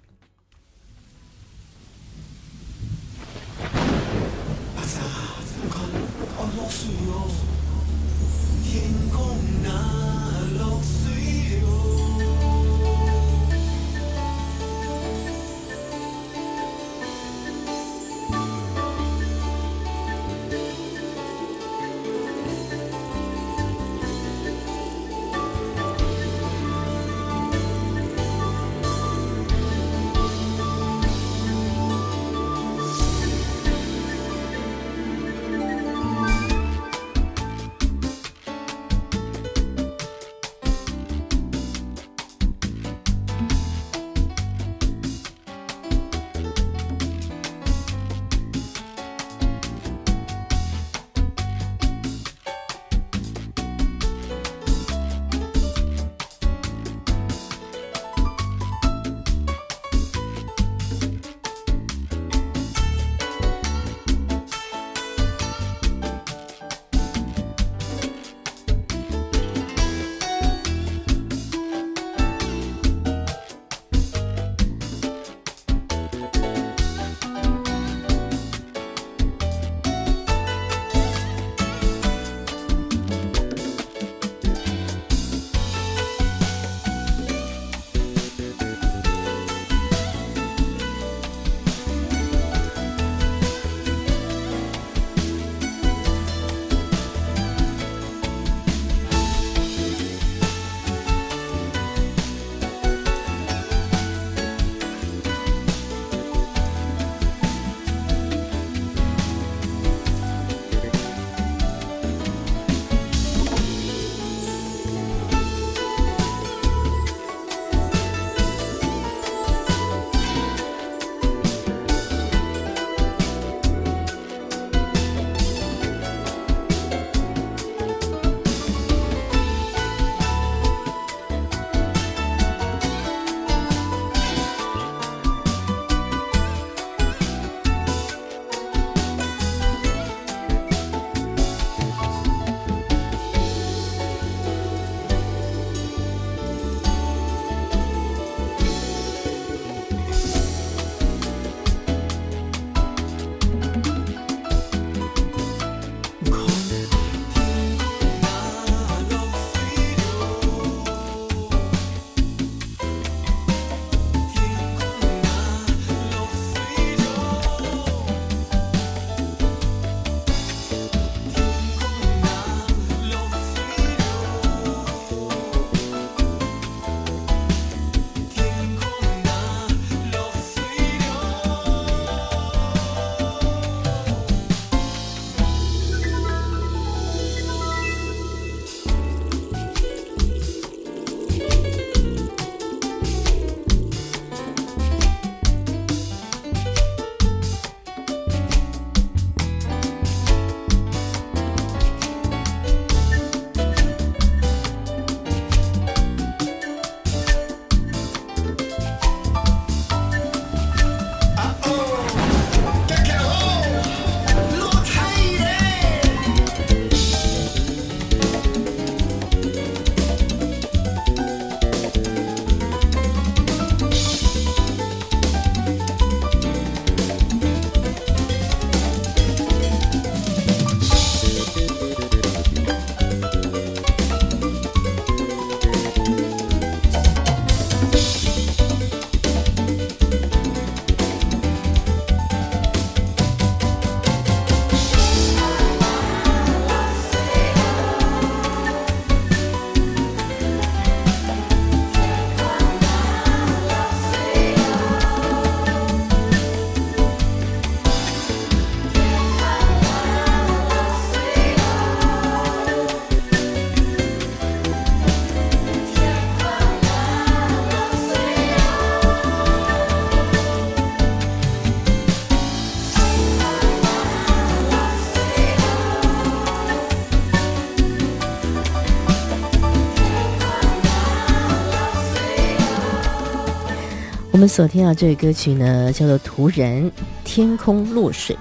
我们所听到这个歌曲呢，叫做《突然天空落水》。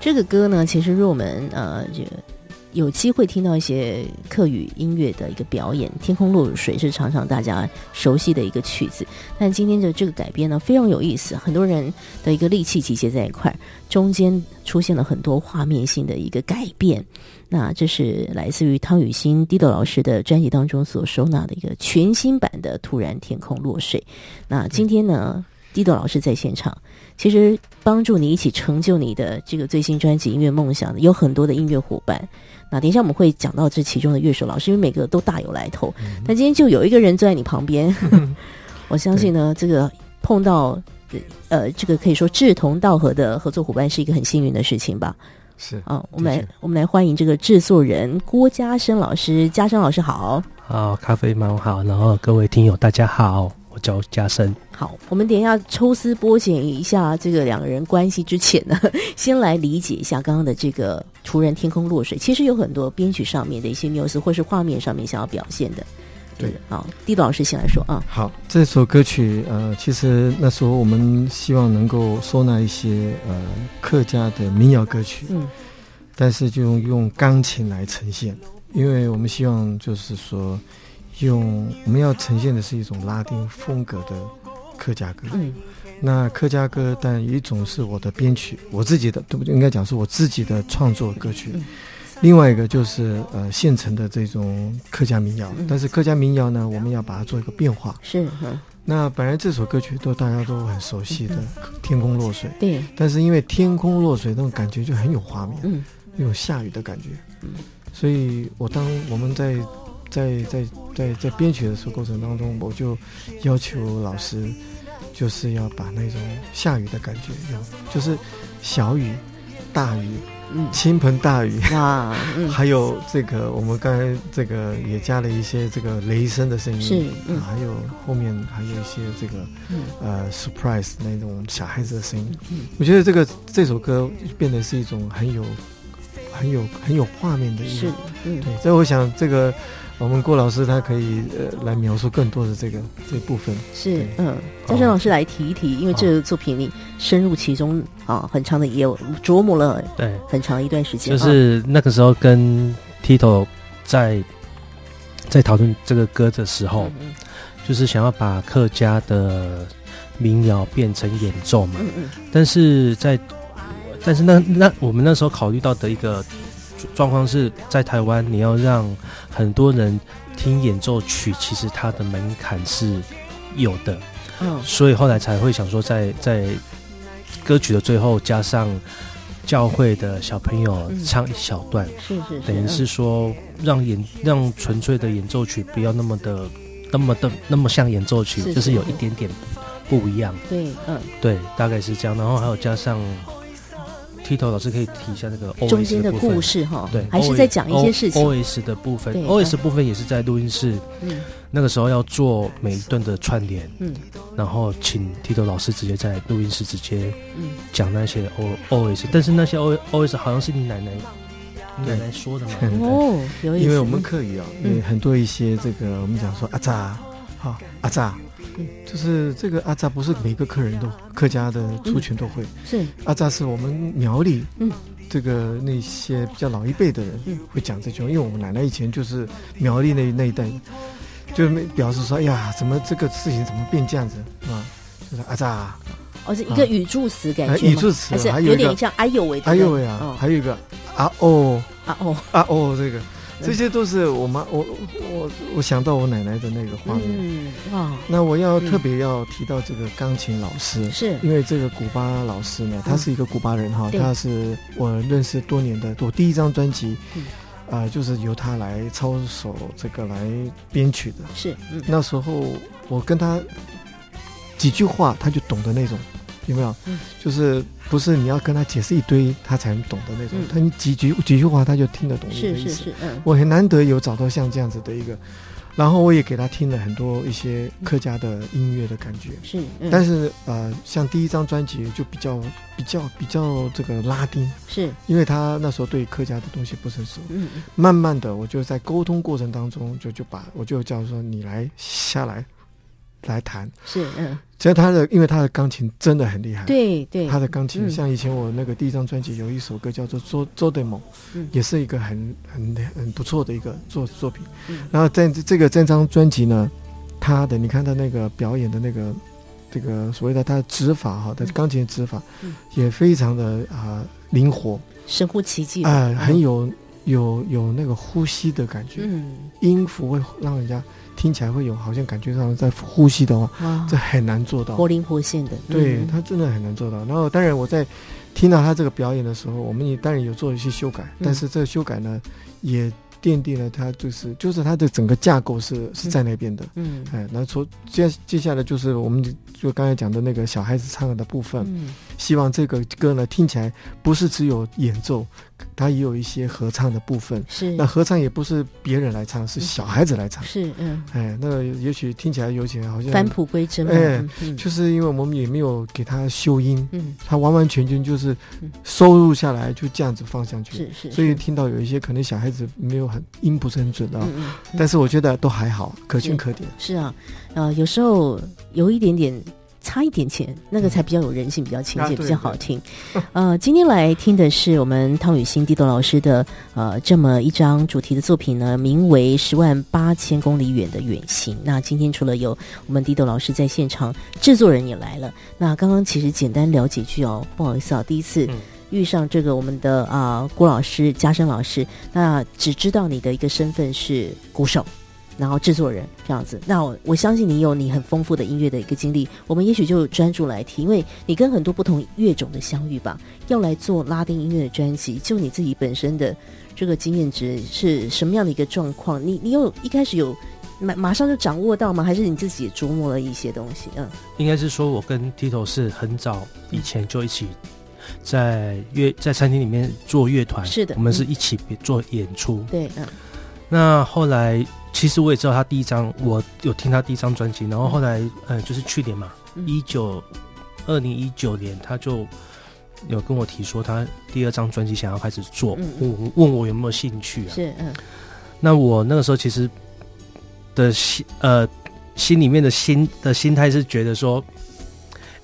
这个歌呢，其实入门啊，这个。有机会听到一些客语音乐的一个表演，《天空落水》是常常大家熟悉的一个曲子。但今天的这个改编呢，非常有意思，很多人的一个力气集结在一块儿，中间出现了很多画面性的一个改变。那这是来自于汤雨欣 Dido 老师的专辑当中所收纳的一个全新版的《突然天空落水》。那今天呢，Dido 老师在现场，其实帮助你一起成就你的这个最新专辑音乐梦想的有很多的音乐伙伴。那等一下我们会讲到这其中的乐手老师，因为每个都大有来头。嗯、但今天就有一个人坐在你旁边，嗯、我相信呢，这个碰到呃，这个可以说志同道合的合作伙伴是一个很幸运的事情吧？是啊，我们来我们来欢迎这个制作人郭嘉生老师，嘉生老师好。好，咖啡猫好，然后各位听友大家好。我叫家升。好，我们等一下抽丝剥茧一下这个两个人关系之前呢，先来理解一下刚刚的这个“突然天空落水”。其实有很多编曲上面的一些缪斯，或是画面上面想要表现的。对，对好，Dido 老师先来说啊。好，这首歌曲呃，其实那时候我们希望能够收纳一些呃客家的民谣歌曲，嗯，但是就用用钢琴来呈现，因为我们希望就是说。用我们要呈现的是一种拉丁风格的客家歌。嗯，那客家歌，但有一种是我的编曲，我自己的，对不对？应该讲是我自己的创作歌曲。嗯，另外一个就是呃现成的这种客家民谣。嗯，但是客家民谣呢，我们要把它做一个变化。是，嗯，那本来这首歌曲都大家都很熟悉的《天空落水》。对。但是因为天空落水那种感觉就很有画面，嗯，有下雨的感觉。嗯。所以我当我们在。在在在在编曲的时候过程当中，我就要求老师，就是要把那种下雨的感觉，有就是小雨、大雨、嗯，倾盆大雨啊，嗯、还有这个我们刚才这个也加了一些这个雷声的声音，是、嗯。啊，还有后面还有一些这个、嗯、呃 surprise 那种小孩子的声音，嗯，我觉得这个这首歌变得是一种很有很有很有画面的一种，嗯，对，所以我想这个。我们郭老师他可以呃来描述更多的这个这部分。是嗯，家升老师来提一提，哦、因为这个作品你深入其中啊、哦，很长的也有琢磨了对。很长一段时间，就是那个时候跟 Tito 在在讨论这个歌的时候，嗯、就是想要把客家的民谣变成演奏嘛，嗯嗯，但是在但是那那我们那时候考虑到的一个。状况是在台湾，你要让很多人听演奏曲，其实它的门槛是有的，嗯，所以后来才会想说在，在在歌曲的最后加上教会的小朋友唱一小段，是是，等于是说让演让纯粹的演奏曲不要那么的那么的那么像演奏曲，就是有一点点不一样，对，嗯，对，大概是这样，然后还有加上。Tito 老师可以提一下那个中间的故事哈，对，还是在讲一些事情。OS 的部分，OS 部分也是在录音室，嗯，那个时候要做每一段的串联，嗯，然后请 Tito 老师直接在录音室直接讲那些 O OS，但是那些 O OS 好像是你奶奶奶奶说的嘛，哦，有意思，因为我们客语啊，因为很多一些这个我们讲说阿扎，好阿扎。就是这个阿扎不是每个客人都客家的族群都会，是阿扎是我们苗里，嗯，这个那些比较老一辈的人会讲这句话，因为我们奶奶以前就是苗栗那那一代，就表示说，哎呀，怎么这个事情怎么变这样子啊？就是阿扎，哦，是一个语助词感觉，语助词，还有有点像哎呦喂，哎呦喂啊，还有一个啊哦啊哦啊哦这个。这些都是我妈，我我我想到我奶奶的那个画面。嗯，哇！那我要特别要提到这个钢琴老师，是因为这个古巴老师呢，他是一个古巴人哈，他是我认识多年的，我第一张专辑，啊，就是由他来操手这个来编曲的。是，那时候我跟他几句话，他就懂得那种。有没有？嗯，就是不是你要跟他解释一堆，他才能懂的那种。他你几句几句话，他就听得懂的意思。是是是，嗯。我很难得有找到像这样子的一个，然后我也给他听了很多一些客家的音乐的感觉。是，但是呃，像第一张专辑就比较比较比较这个拉丁，是因为他那时候对客家的东西不成熟。嗯嗯。慢慢的，我就在沟通过程当中，就就把我就叫说你来下来。来弹。是，嗯，其实他的，因为他的钢琴真的很厉害。对对，他的钢琴、嗯、像以前我那个第一张专辑有一首歌叫做《周周德蒙》，嗯，也是一个很很很不错的一个作作品。嗯，然后在这个这张专辑呢，他的你看他那个表演的那个这个所谓的他的指法哈，的钢琴的指法，嗯，也非常的啊、呃、灵活，神乎其技。啊、呃，很有有有那个呼吸的感觉，嗯，音符会让人家。听起来会有好像感觉上在呼吸的话，这很难做到，活灵活现的。对、嗯、他真的很难做到。然后当然我在听到他这个表演的时候，我们也当然有做一些修改，嗯、但是这个修改呢，也奠定了他就是就是他的整个架构是是在那边的。嗯，哎，那从接接下来就是我们就刚才讲的那个小孩子唱的部分，嗯，希望这个歌呢听起来不是只有演奏。他也有一些合唱的部分，是。那合唱也不是别人来唱，是小孩子来唱，是嗯，哎，那也许听起来有点好像返璞归真，哎、嗯，就是因为我们也没有给他修音，嗯，他完完全全就是收入下来就这样子放上去，是是，所以听到有一些可能小孩子没有很音不是很准的，嗯嗯，但是我觉得都还好，可圈可点，是啊，呃，有时候有一点点。差一点钱，那个才比较有人性，比较亲切，啊、比较好听。呃，今天来听的是我们汤雨欣 Tito 老师的呃这么一张主题的作品呢，名为《十万八千公里远的远行》。那今天除了有我们 Tito 老师在现场，制作人也来了。那刚刚其实简单聊几句哦，不好意思啊，第一次遇上这个我们的啊、呃、郭老师、嘉生老师，那只知道你的一个身份是鼓手。然后制作人这样子，那我，我相信你有你很丰富的音乐的一个经历。我们也许就专注来听，因为你跟很多不同乐种的相遇吧。要来做拉丁音乐的专辑，就你自己本身的这个经验值是什么样的一个状况？你你有一开始有马马上就掌握到吗？还是你自己也琢磨了一些东西？嗯，应该是说我跟 Tito 是很早以前就一起在乐在餐厅里面做乐团，是的，我们是一起做演出。嗯、对，嗯，那后来。其实我也知道他第一张，我有听他第一张专辑，然后后来，呃，就是去年嘛，一九二零一九年，他就有跟我提说，他第二张专辑想要开始做，问我有没有兴趣啊？是，嗯。那我那个时候其实的心，呃，心里面的心的心态是觉得说，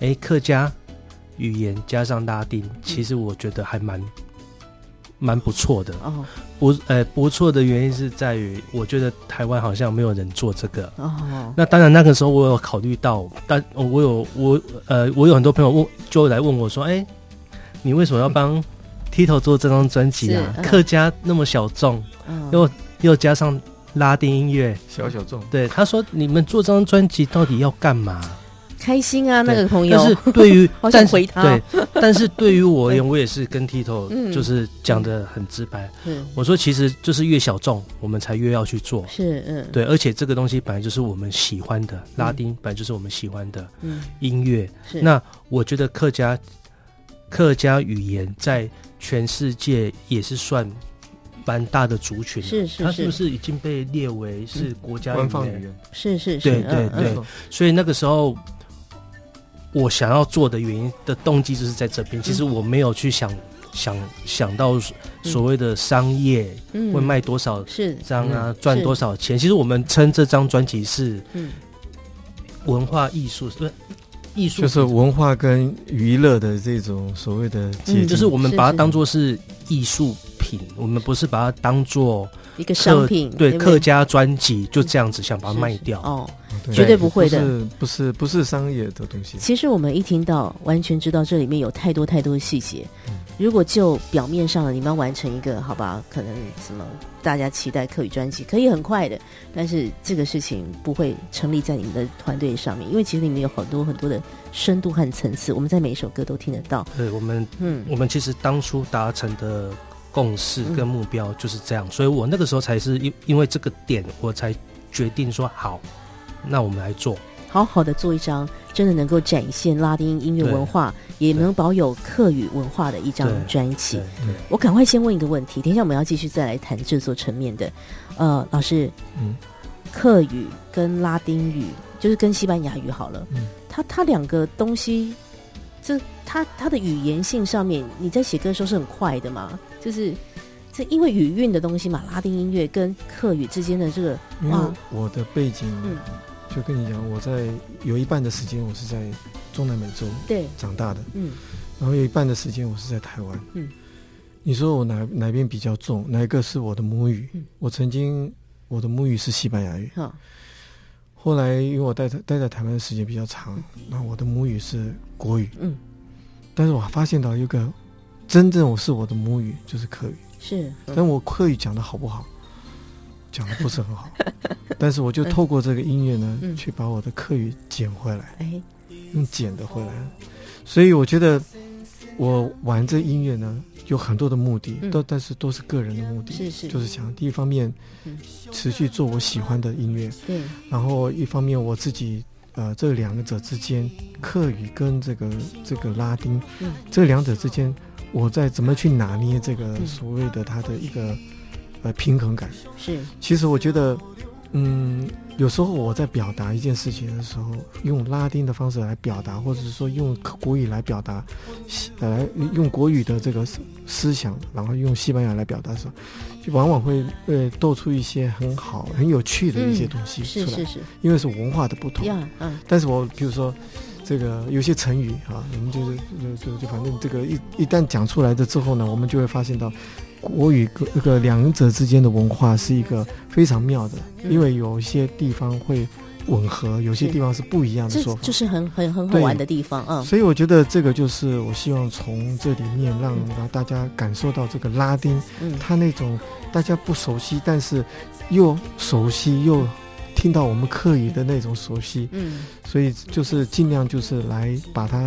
哎，客家语言加上拉丁，其实我觉得还蛮。蛮不错的哦，不，呃，不错的原因是在于，我觉得台湾好像没有人做这个哦。那当然，那个时候我有考虑到，但我有我呃，我有很多朋友问，就来问我说：“哎、欸，你为什么要帮 Tito 做这张专辑啊？嗯、客家那么小众，嗯、又又加上拉丁音乐，小小众。”对，他说：“你们做这张专辑到底要干嘛？”开心啊，那个朋友。但是对于，好想回他。对，但是对于我而言，我也是跟 Tito 就是讲的很直白。嗯，我说其实就是越小众，我们才越要去做。是，嗯，对，而且这个东西本来就是我们喜欢的，拉丁本来就是我们喜欢的音乐。是，那我觉得客家客家语言在全世界也是算蛮大的族群。是是，它是不是已经被列为是国家官方语言？是是是，对对对。所以那个时候。我想要做的原因的动机就是在这边。其实我没有去想想想到所谓的商业会卖多少张啊，赚多少钱。其实我们称这张专辑是文化艺术，是，艺术就是文化跟娱乐的这种所谓的接近，就是我们把它当做是艺术品，我们不是把它当做一个商品。对，客家专辑就这样子想把它卖掉。哦。绝对不会的，不是不是不是商业的东西。其实我们一听到，完全知道这里面有太多太多的细节。如果就表面上的，你们要完成一个好吧，可能什么大家期待课语专辑，可以很快的，但是这个事情不会成立在你们的团队上面，因为其实里面有很多很多的深度和层次，我们在每一首歌都听得到。对，我们嗯，我们其实当初达成的共识跟目标就是这样，所以我那个时候才是因因为这个点，我才决定说好。那我们来做，好好的做一张真的能够展现拉丁音乐文化，也能保有客语文化的一张专辑。我赶快先问一个问题，等一下我们要继续再来谈制作层面的。呃，老师，嗯，客语跟拉丁语，就是跟西班牙语好了，嗯，它它两个东西，这它它的语言性上面，你在写歌的时候是很快的嘛？就是。这因为语韵的东西嘛，拉丁音乐跟客语之间的这个，因为我的背景就跟你讲，我在有一半的时间我是在中南美洲对。长大的，嗯，然后有一半的时间我是在台湾，嗯，你说我哪哪边比较重？哪一个是我的母语？嗯。我曾经我的母语是西班牙语，好，后来因为我待在待在台湾的时间比较长，那我的母语是国语，嗯，但是我发现到一个真正我是我的母语就是客语，是，嗯。但我客语讲的好不好？讲的不是很好，但是我就透过这个音乐呢，嗯。去把我的课语捡回来，哎，用捡的回来。所以我觉得我玩这音乐呢，有很多的目的，嗯。都但是都是个人的目的，是是。就是想第一方面嗯。持续做我喜欢的音乐，对，然后一方面我自己呃这两者之间，客语跟这个这个拉丁，嗯。这两者之间，我在怎么去拿捏这个嗯。所谓的它的一个呃平衡感。是，其实我觉得，嗯，有时候我在表达一件事情的时候，用拉丁的方式来表达，或者是说用国语来表达，西呃，用国语的这个思思想，然后用西班牙来表达的时候，就往往会呃逗出一些很好、很有趣的一些东西出来，是是是，因为是文化的不同。呀，嗯，但是我比如说。这个有些成语啊，我们就是就就就反正这个一一旦讲出来的之后呢，我们就会发现到国语这个两者之间的文化是一个非常妙的，嗯因为有一些地方会吻合，有些地方是不一样的这说法。就是很很很好玩的地方啊。所以我觉得这个就是我希望从这里面让大家感受到这个拉丁，嗯，它那种大家不熟悉，但是又熟悉又听到我们客语的那种熟悉。嗯，所以就是尽量就是来把它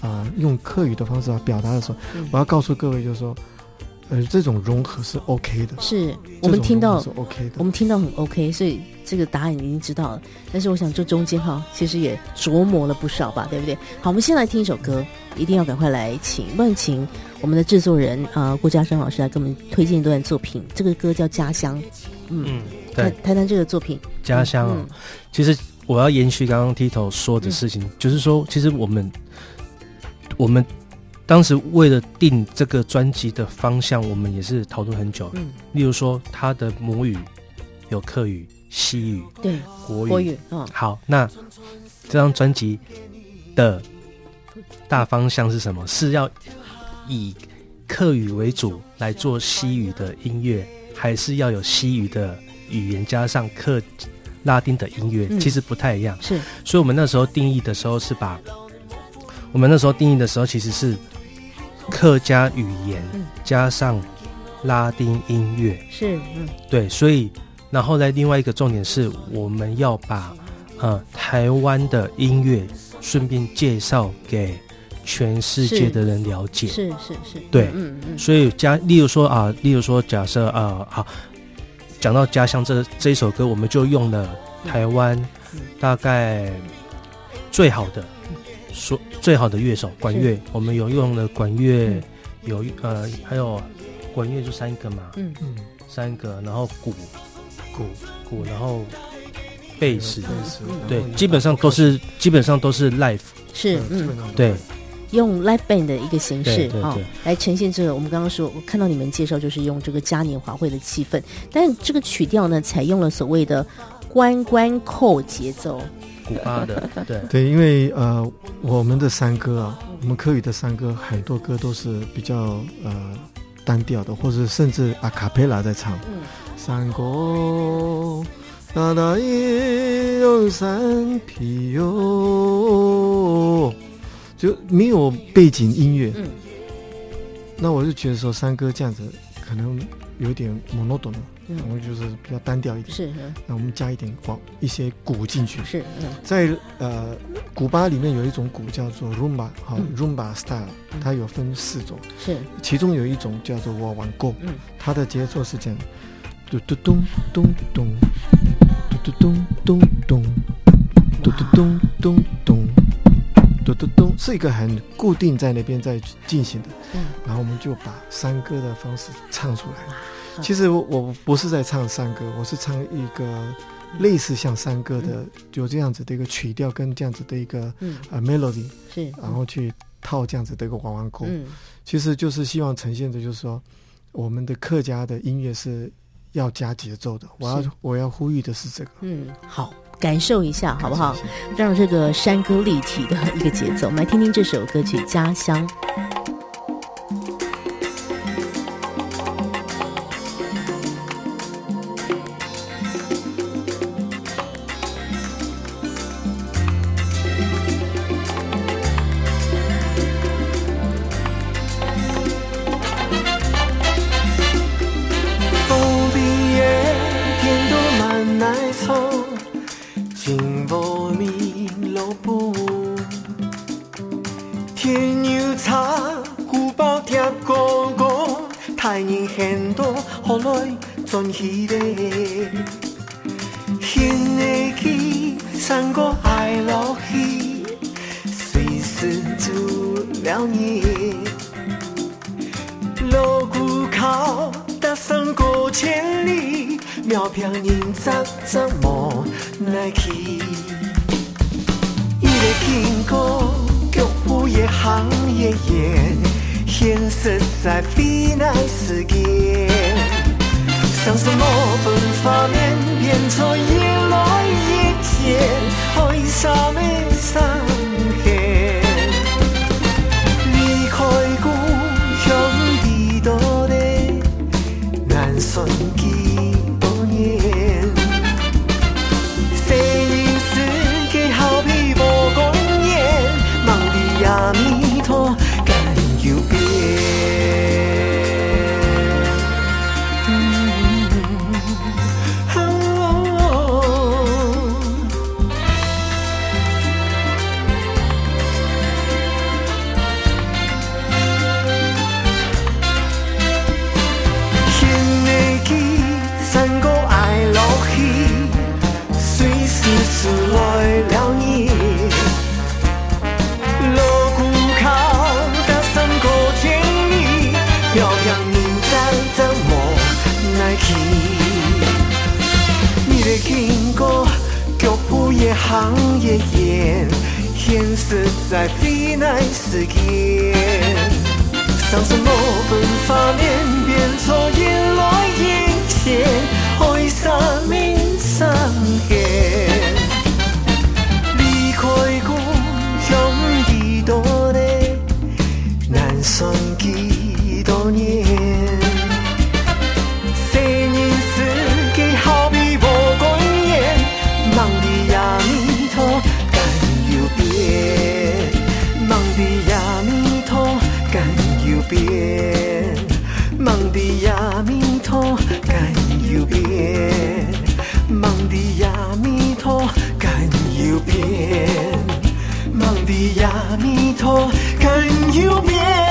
啊、呃、用客语的方式来表达的时候，嗯我要告诉各位就是说，呃，这种融合是 OK 的，是我们听到我们听到很 OK，所以这个答案已经知道了。但是我想这中间哈，其实也琢磨了不少吧，对不对？好，我们先来听一首歌，一定要赶快来请，问请我们的制作人啊、呃、郭嘉生老师来给我们推荐一段作品。这个歌叫《家乡》，嗯，嗯，谈对，谈谈这个作品。家乡哦。嗯其实我要延续刚刚 Tito 说的事情，就是说，其实我们我们当时为了定这个专辑的方向，我们也是讨论很久。嗯，例如说，他的母语有客语、西语、对，国语。国语，嗯，好，那这张专辑的大方向是什么？是要以客语为主来做西语的音乐，还是要有西语的语言加上客拉丁的音乐？嗯其实不太一样。是，所以我们那时候定义的时候是把，我们那时候定义的时候其实是客家语言嗯。加上拉丁音乐。是，嗯，对，所以然后呢，另外一个重点是我们要把呃台湾的音乐顺便介绍给全世界的人了解。是是是，对。嗯嗯，所以加，例如说啊，例如说，假设啊，好，讲到家乡这这一首歌，我们就用了台湾嗯。大概最好的说最好的乐手管乐，我们有用了管乐，嗯。有呃还有管乐就三个嘛，嗯。嗯，三个，然后鼓。鼓。鼓，然后贝斯，贝斯。嗯，对，基本上都是基本上都是 live，是，嗯。对，用 live band 的一个形式啊、来呈现这个。我们刚刚说，我看到你们介绍就是用这个嘉年华会的气氛，但这个曲调呢，采用了所谓的关关扣节奏。古巴的，对对，因为呃，我们的山歌啊，我们科语的山歌，很多歌都是比较呃单调的，或者甚至阿卡贝拉在唱。嗯，山歌大大一用山皮哟，就没有背景音乐。嗯，那我就觉得说山歌这样子可能有点 monoton 了，嗯。我们就是比较单调一点。是，嗯。那我们加一点广一些鼓进去。是，嗯。在呃古巴里面有一种鼓叫做 rumba，好、嗯。rumba style，嗯。它有分四种，是，其中有一种叫做我玩够，嗯。它的节奏是这样，嘟嘟咚咚咚，嘟嘟咚咚咚，嘟嘟咚咚咚，嘟嘟咚，是一个很固定在那边在进行的，嗯然后我们就把山歌的方式唱出来。其实我我不是在唱山歌，我是唱一个类似像山歌的，就这样子的一个曲调跟这样子的一个嗯呃 melody，是，然后去套这样子的一个玩玩扣。嗯其实就是希望呈现的，就是说我们的客家的音乐是要加节奏的。我要我要呼吁的是这个。嗯，好，感受一下，好不好？让这个山歌立体的一个节奏，我们来听听这首歌曲《家乡》。长夜夜现实在非难世件像是魔鬼发脸变作一轮圆圈爱啥了三个离开故乡多在飞来 đi nice again. 阿弥陀，Can you believe?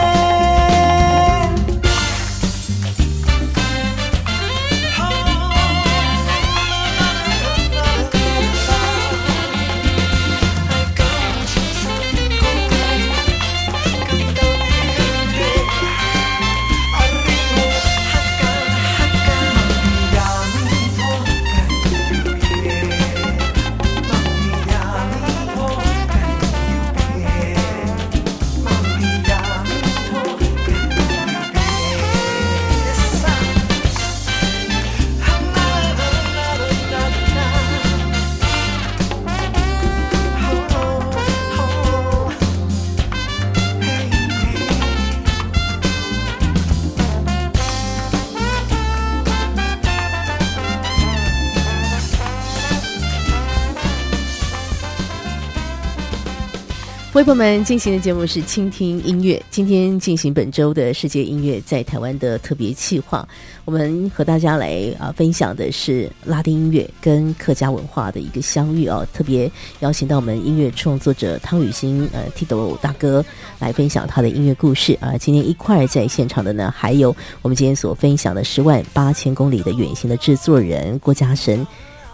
朋友们进行的节目是倾听音乐，今天进行本周的世界音乐在台湾的特别企划，我们和大家来啊分享的是拉丁音乐跟客家文化的一个相遇哦，特别邀请到我们音乐创作者汤雨欣呃 Tito 大哥来分享他的音乐故事啊。今天一块在现场的呢，还有我们今天所分享的十万八千公里的远行的制作人郭家升。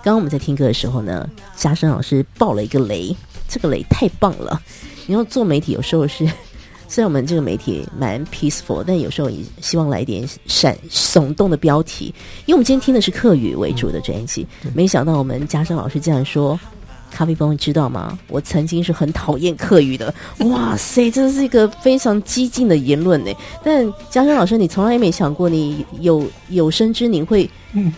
刚刚我们在听歌的时候呢，家升老师爆了一个雷，这个雷太棒了。然后做媒体有时候是，虽然我们这个媒体蛮 peaceful，但有时候也希望来点闪耸动的标题。因为我们今天听的是客语为主的专辑，没想到我们嘉生老师竟然说，咖啡风，你知道吗？我曾经是很讨厌客语的。哇塞，这是一个非常激进的言论呢。但嘉轩老师，你从来也没想过，你有有生之年会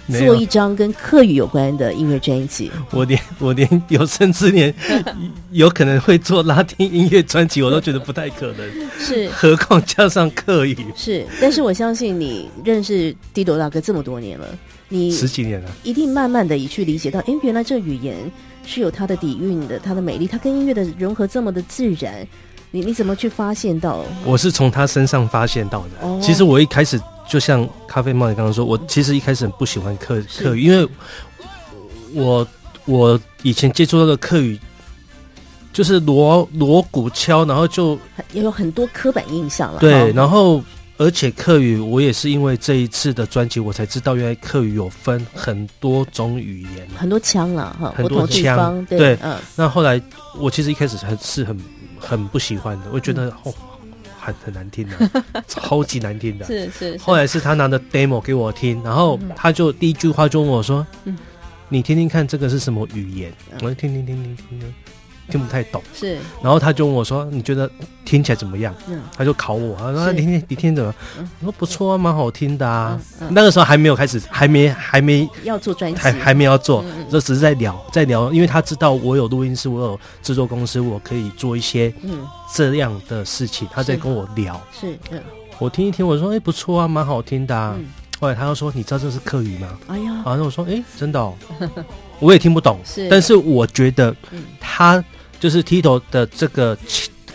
做一张跟客语有关的音乐专辑？我连我连有生之年 有可能会做拉丁音乐专辑，我都觉得不太可能。是，何况加上客语。是，但是我相信你认识 Tito 大哥这么多年了。你十几年了，一定慢慢的也去理解到，哎，原来这语言是有它的底蕴的，它的美丽，它跟音乐的融合这么的自然，你你怎么去发现到？我是从他身上发现到的。哦，其实我一开始就像咖啡猫你刚刚说，我其实一开始很不喜欢客客语，因为我我以前接触到的客语就是锣锣鼓敲，然后就也有很多刻板印象了。对，然后。而且客语，我也是因为这一次的专辑，我才知道原来客语有分很多种语言，很多腔了哈，很多腔。对，对嗯。那后来我其实一开始还是很很不喜欢的，我觉得、嗯、哦，很很难听的，超级难听的。是是，是。后来是他拿的 demo 给我听，然后他就第一句话就问我说：“嗯，你听听看，这个是什么语言？”我就听听听听听听。听不太懂，是，然后他就问我说：“你觉得听起来怎么样？”嗯，他就考我，他说：“你听，你听怎么？”我说：“不错啊，蛮好听的啊。”那个时候还没有开始，还没还没要做专辑，还还没要做，这只是在聊，在聊，因为他知道我有录音室，我有制作公司，我可以做一些嗯这样的事情，他在跟我聊。是，嗯，我听一听，我说：“哎，不错啊，蛮好听的啊。”后来他又说：“你知道这是客语吗？”哎呀，然后我说：“哎，真的哦，我也听不懂，是，但是我觉得他。”就是 Tito 的这个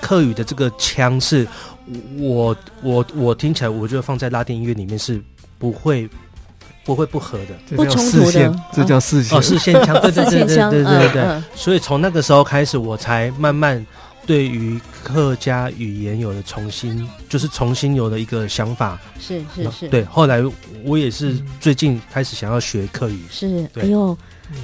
客语的这个腔是，我我我听起来，我觉得放在拉丁音乐里面是不会不会不合的，不冲突的，这叫四线哦，四线腔，对对对对对对对。所以从那个时候开始，我才慢慢对于客家语言有了重新，就是重新有了一个想法。是是是。对，后来我也是最近开始想要学客语。是，哎呦。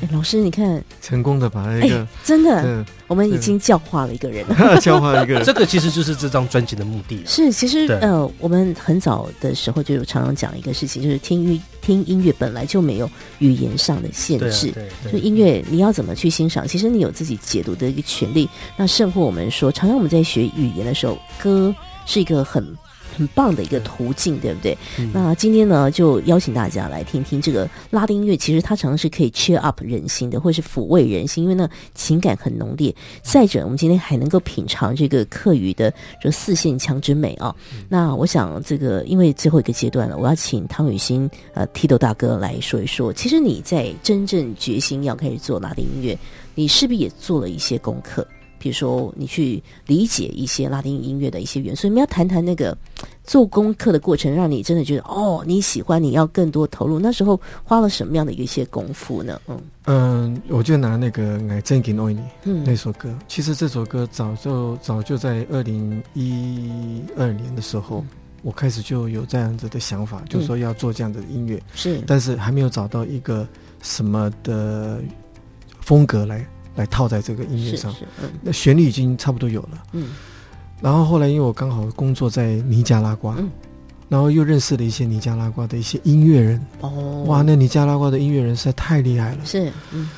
哎，老师，你看，成功的把那个真的，我们已经教化了一个人，教化一个人。这个其实就是这张专辑的目的。是，其实呃，我们很早的时候就有常常讲一个事情，就是听音听音乐本来就没有语言上的限制，就音乐你要怎么去欣赏，其实你有自己解读的一个权利。那胜过我们说，常常我们在学语言的时候，歌是一个很。很棒的一个途径，对不对？嗯、那今天呢，就邀请大家来听听这个拉丁音乐。其实它常常是可以 cheer up 人心的，或是抚慰人心，因为呢情感很浓烈。再者，我们今天还能够品尝这个客语的这四线腔之美啊。嗯、那我想，这个因为最后一个阶段了，我要请汤雨欣呃 Tito 大哥来说一说。其实你在真正决心要开始做拉丁音乐，你是不是也做了一些功课？比如说，你去理解一些拉丁音乐的一些元素，你们要谈谈那个做功课的过程，让你真的觉得哦，你喜欢，你要更多投入。那时候花了什么样的一些功夫呢？嗯嗯，我就拿那个《爱真给爱你》那首歌，嗯、其实这首歌早就早就在二零一二年的时候，嗯、我开始就有这样子的想法，就是说要做这样子的音乐，是，但是还没有找到一个什么的风格来。来套在这个音乐上，嗯、那旋律已经差不多有了。嗯，然后后来因为我刚好工作在尼加拉瓜，嗯、然后又认识了一些尼加拉瓜的一些音乐人。哦，哇，那尼加拉瓜的音乐人实在太厉害了。是，嗯，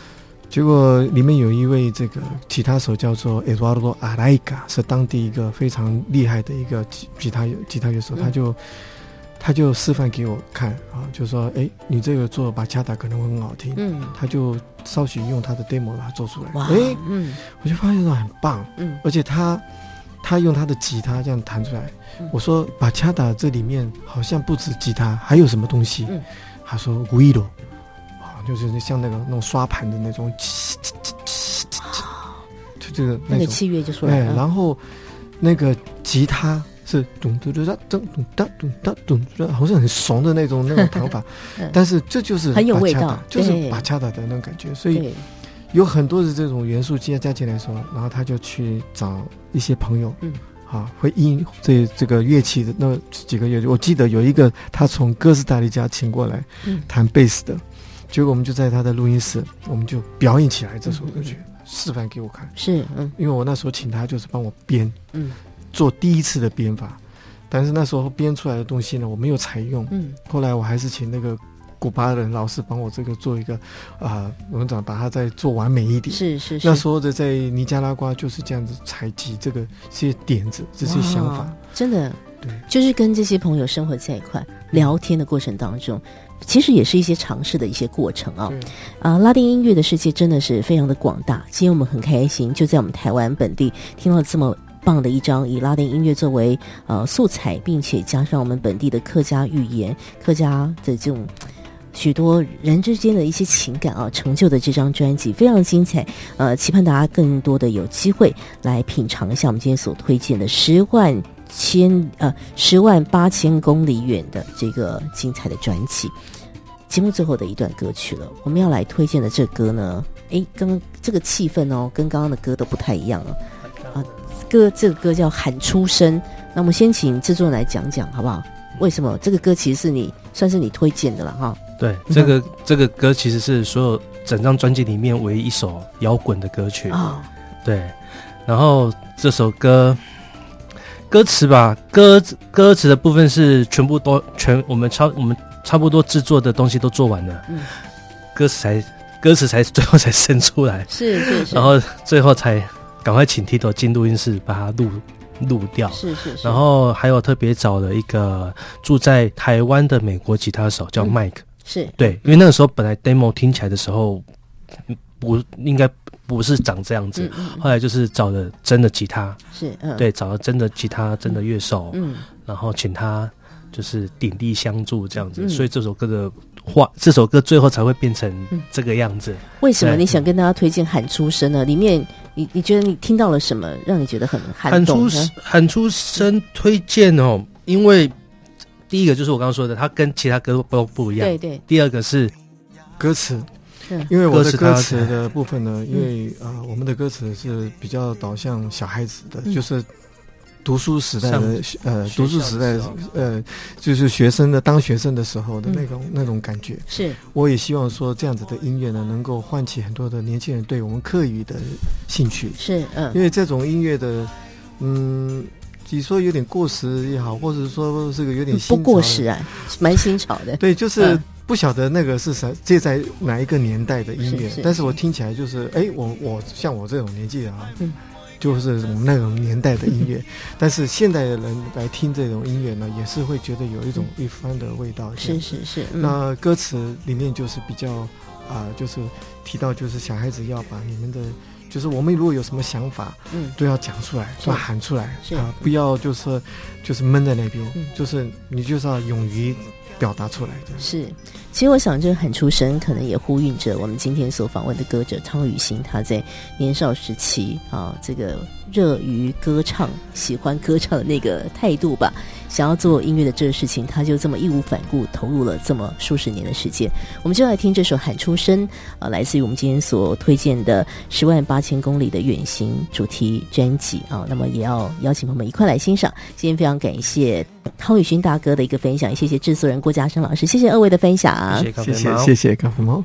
结果里面有一位这个吉他手叫做 Eduardo Araica，是当地一个非常厉害的一个吉吉他吉他乐手，嗯、他就。他就示范给我看啊，就说：“哎，你这个做巴恰达可能会很好听。”嗯，他就稍许用他的 demo 把它做出来。哇，哎，嗯，我就发现说很棒。嗯，而且他他用他的吉他这样弹出来。嗯、我说巴恰达这里面好像不止吉他，还有什么东西？嗯，他说 guiro 啊，就是像那个那种刷盘的那种，就这个那个器乐就出来了。哎，然后那个吉他。是咚咚咚哒咚咚哒咚哒咚，好像很怂的那种那种弹法，但是这就是很有味道，就是把恰达的那种感觉。所以有很多的这种元素加加进来说，然后他就去找一些朋友，嗯，啊，会音这这个乐器的那几个乐器，我记得有一个他从哥斯达黎加请过来弹贝斯的，结果我们就在他的录音室，我们就表演起来这首歌曲，示范给我看。是，嗯，因为我那时候请他就是帮我编，嗯。做第一次的编法，但是那时候编出来的东西呢，我没有采用。嗯，后来我还是请那个古巴人老师帮我这个做一个啊，我们讲把它再做完美一点。是是是。那时候的在尼加拉瓜就是这样子采集这个这些点子、这些想法，真的。对，就是跟这些朋友生活在一块聊天的过程当中，其实也是一些尝试的一些过程啊。啊，拉丁音乐的世界真的是非常的广大。今天我们很开心，就在我们台湾本地听到这么棒的一张以拉丁音乐作为呃素材，并且加上我们本地的客家语言、客家的这种许多人之间的一些情感啊，成就的这张专辑非常精彩。呃，期盼大家更多的有机会来品尝一下我们今天所推荐的十万。千呃十万八千公里远的这个精彩的专辑，节目最后的一段歌曲了。我们要来推荐的这歌呢，诶，刚刚这个气氛哦，跟刚刚的歌都不太一样了啊。歌这个歌叫《喊出声》，那我们先请制作人来讲讲好不好？为什么这个歌其实是你算是你推荐的了哈？对，这个这个歌其实是所有整张专辑里面唯一一首摇滚的歌曲啊。哦、对，然后这首歌。歌词吧，歌歌词的部分是全部都全我们差我们差不多制作的东西都做完了，嗯，歌词才歌词才最后才生出来，是是是，然后最后才赶快请 Tito 进录音室把它录录掉，是是是，然后还有特别找了一个住在台湾的美国吉他手叫 Mike，嗯，是。对，因为那个时候本来 demo 听起来的时候不应该。不是长这样子，嗯嗯、后来就是找了真的吉他，是，嗯、对，找了真的吉他，真的乐手，嗯，然后请他就是鼎力相助这样子，嗯、所以这首歌的话，这首歌最后才会变成这个样子。为什么你想跟大家推荐《喊出声》呢？里面你你觉得你听到了什么，让你觉得很喊出喊出声推荐哦？因为第一个就是我刚刚说的，它跟其他歌都不一样，对对。第二个是歌词。因为我的歌词的部分呢，因为啊、呃，我们的歌词是比较导向小孩子的，嗯、就是读书时代的呃，读书时代呃，就是学生的当学生的时候的那种、嗯、那种感觉。是，我也希望说这样子的音乐呢，能够唤起很多的年轻人对我们课余的兴趣。是，嗯，因为这种音乐的，嗯，你说有点过时也好，或者说这个有点新不过时啊，蛮新潮的。对，就是。嗯不晓得那个是谁，这在哪一个年代的音乐？是是，但是我听起来就是，哎，我我像我这种年纪的啊，嗯、就是我们那种年代的音乐。但是现代的人来听这种音乐呢，也是会觉得有一种一番的味道。是是是。嗯、那歌词里面就是比较啊、呃，就是提到就是小孩子要把你们的，就是我们如果有什么想法，嗯，都要讲出来，都要喊出来啊，不要就是就是闷在那边，嗯、就是你就是要勇于。表达出来的是，其实我想，这个喊出声，可能也呼应着我们今天所访问的歌者汤雨欣，他在年少时期啊，这个热于歌唱、喜欢歌唱的那个态度吧。想要做音乐的这个事情，他就这么义无反顾投入了这么数十年的时间。我们就来听这首《喊出声》啊，来自于我们今天所推荐的《十万八千公里的远行》主题专辑啊。那么也要邀请朋友们一块来欣赏。今天非常感谢汤雨欣大哥的一个分享，谢谢制作人郭嘉生老师，谢谢二位的分享，谢谢谢谢咖啡猫。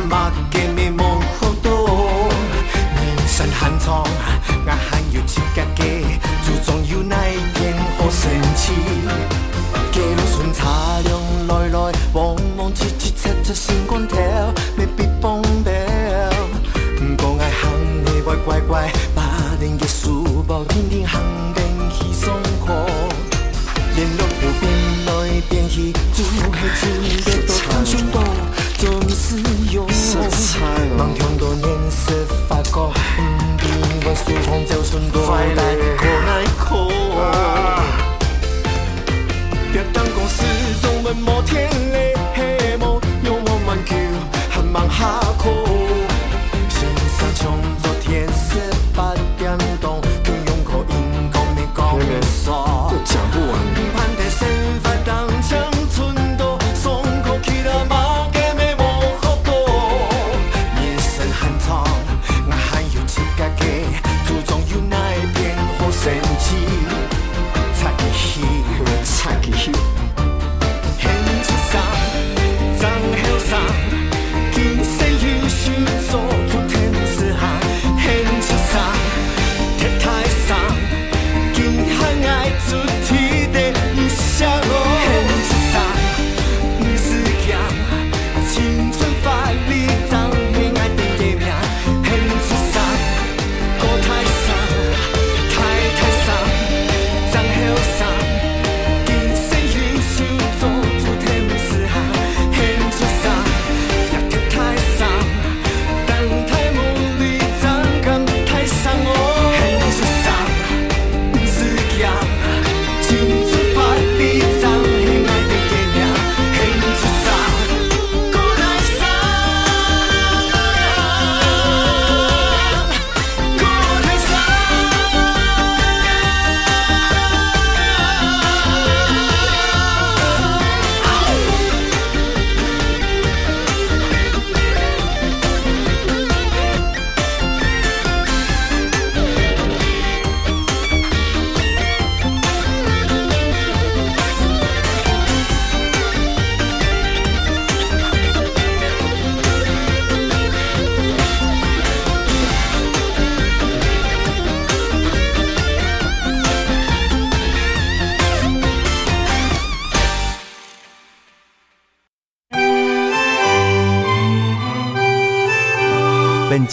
Mặc kệ 好多 màng, không tốt nên say.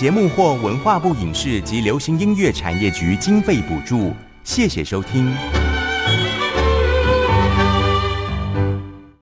节目或文化部影视及流行音乐产业局经费补助。谢谢收听。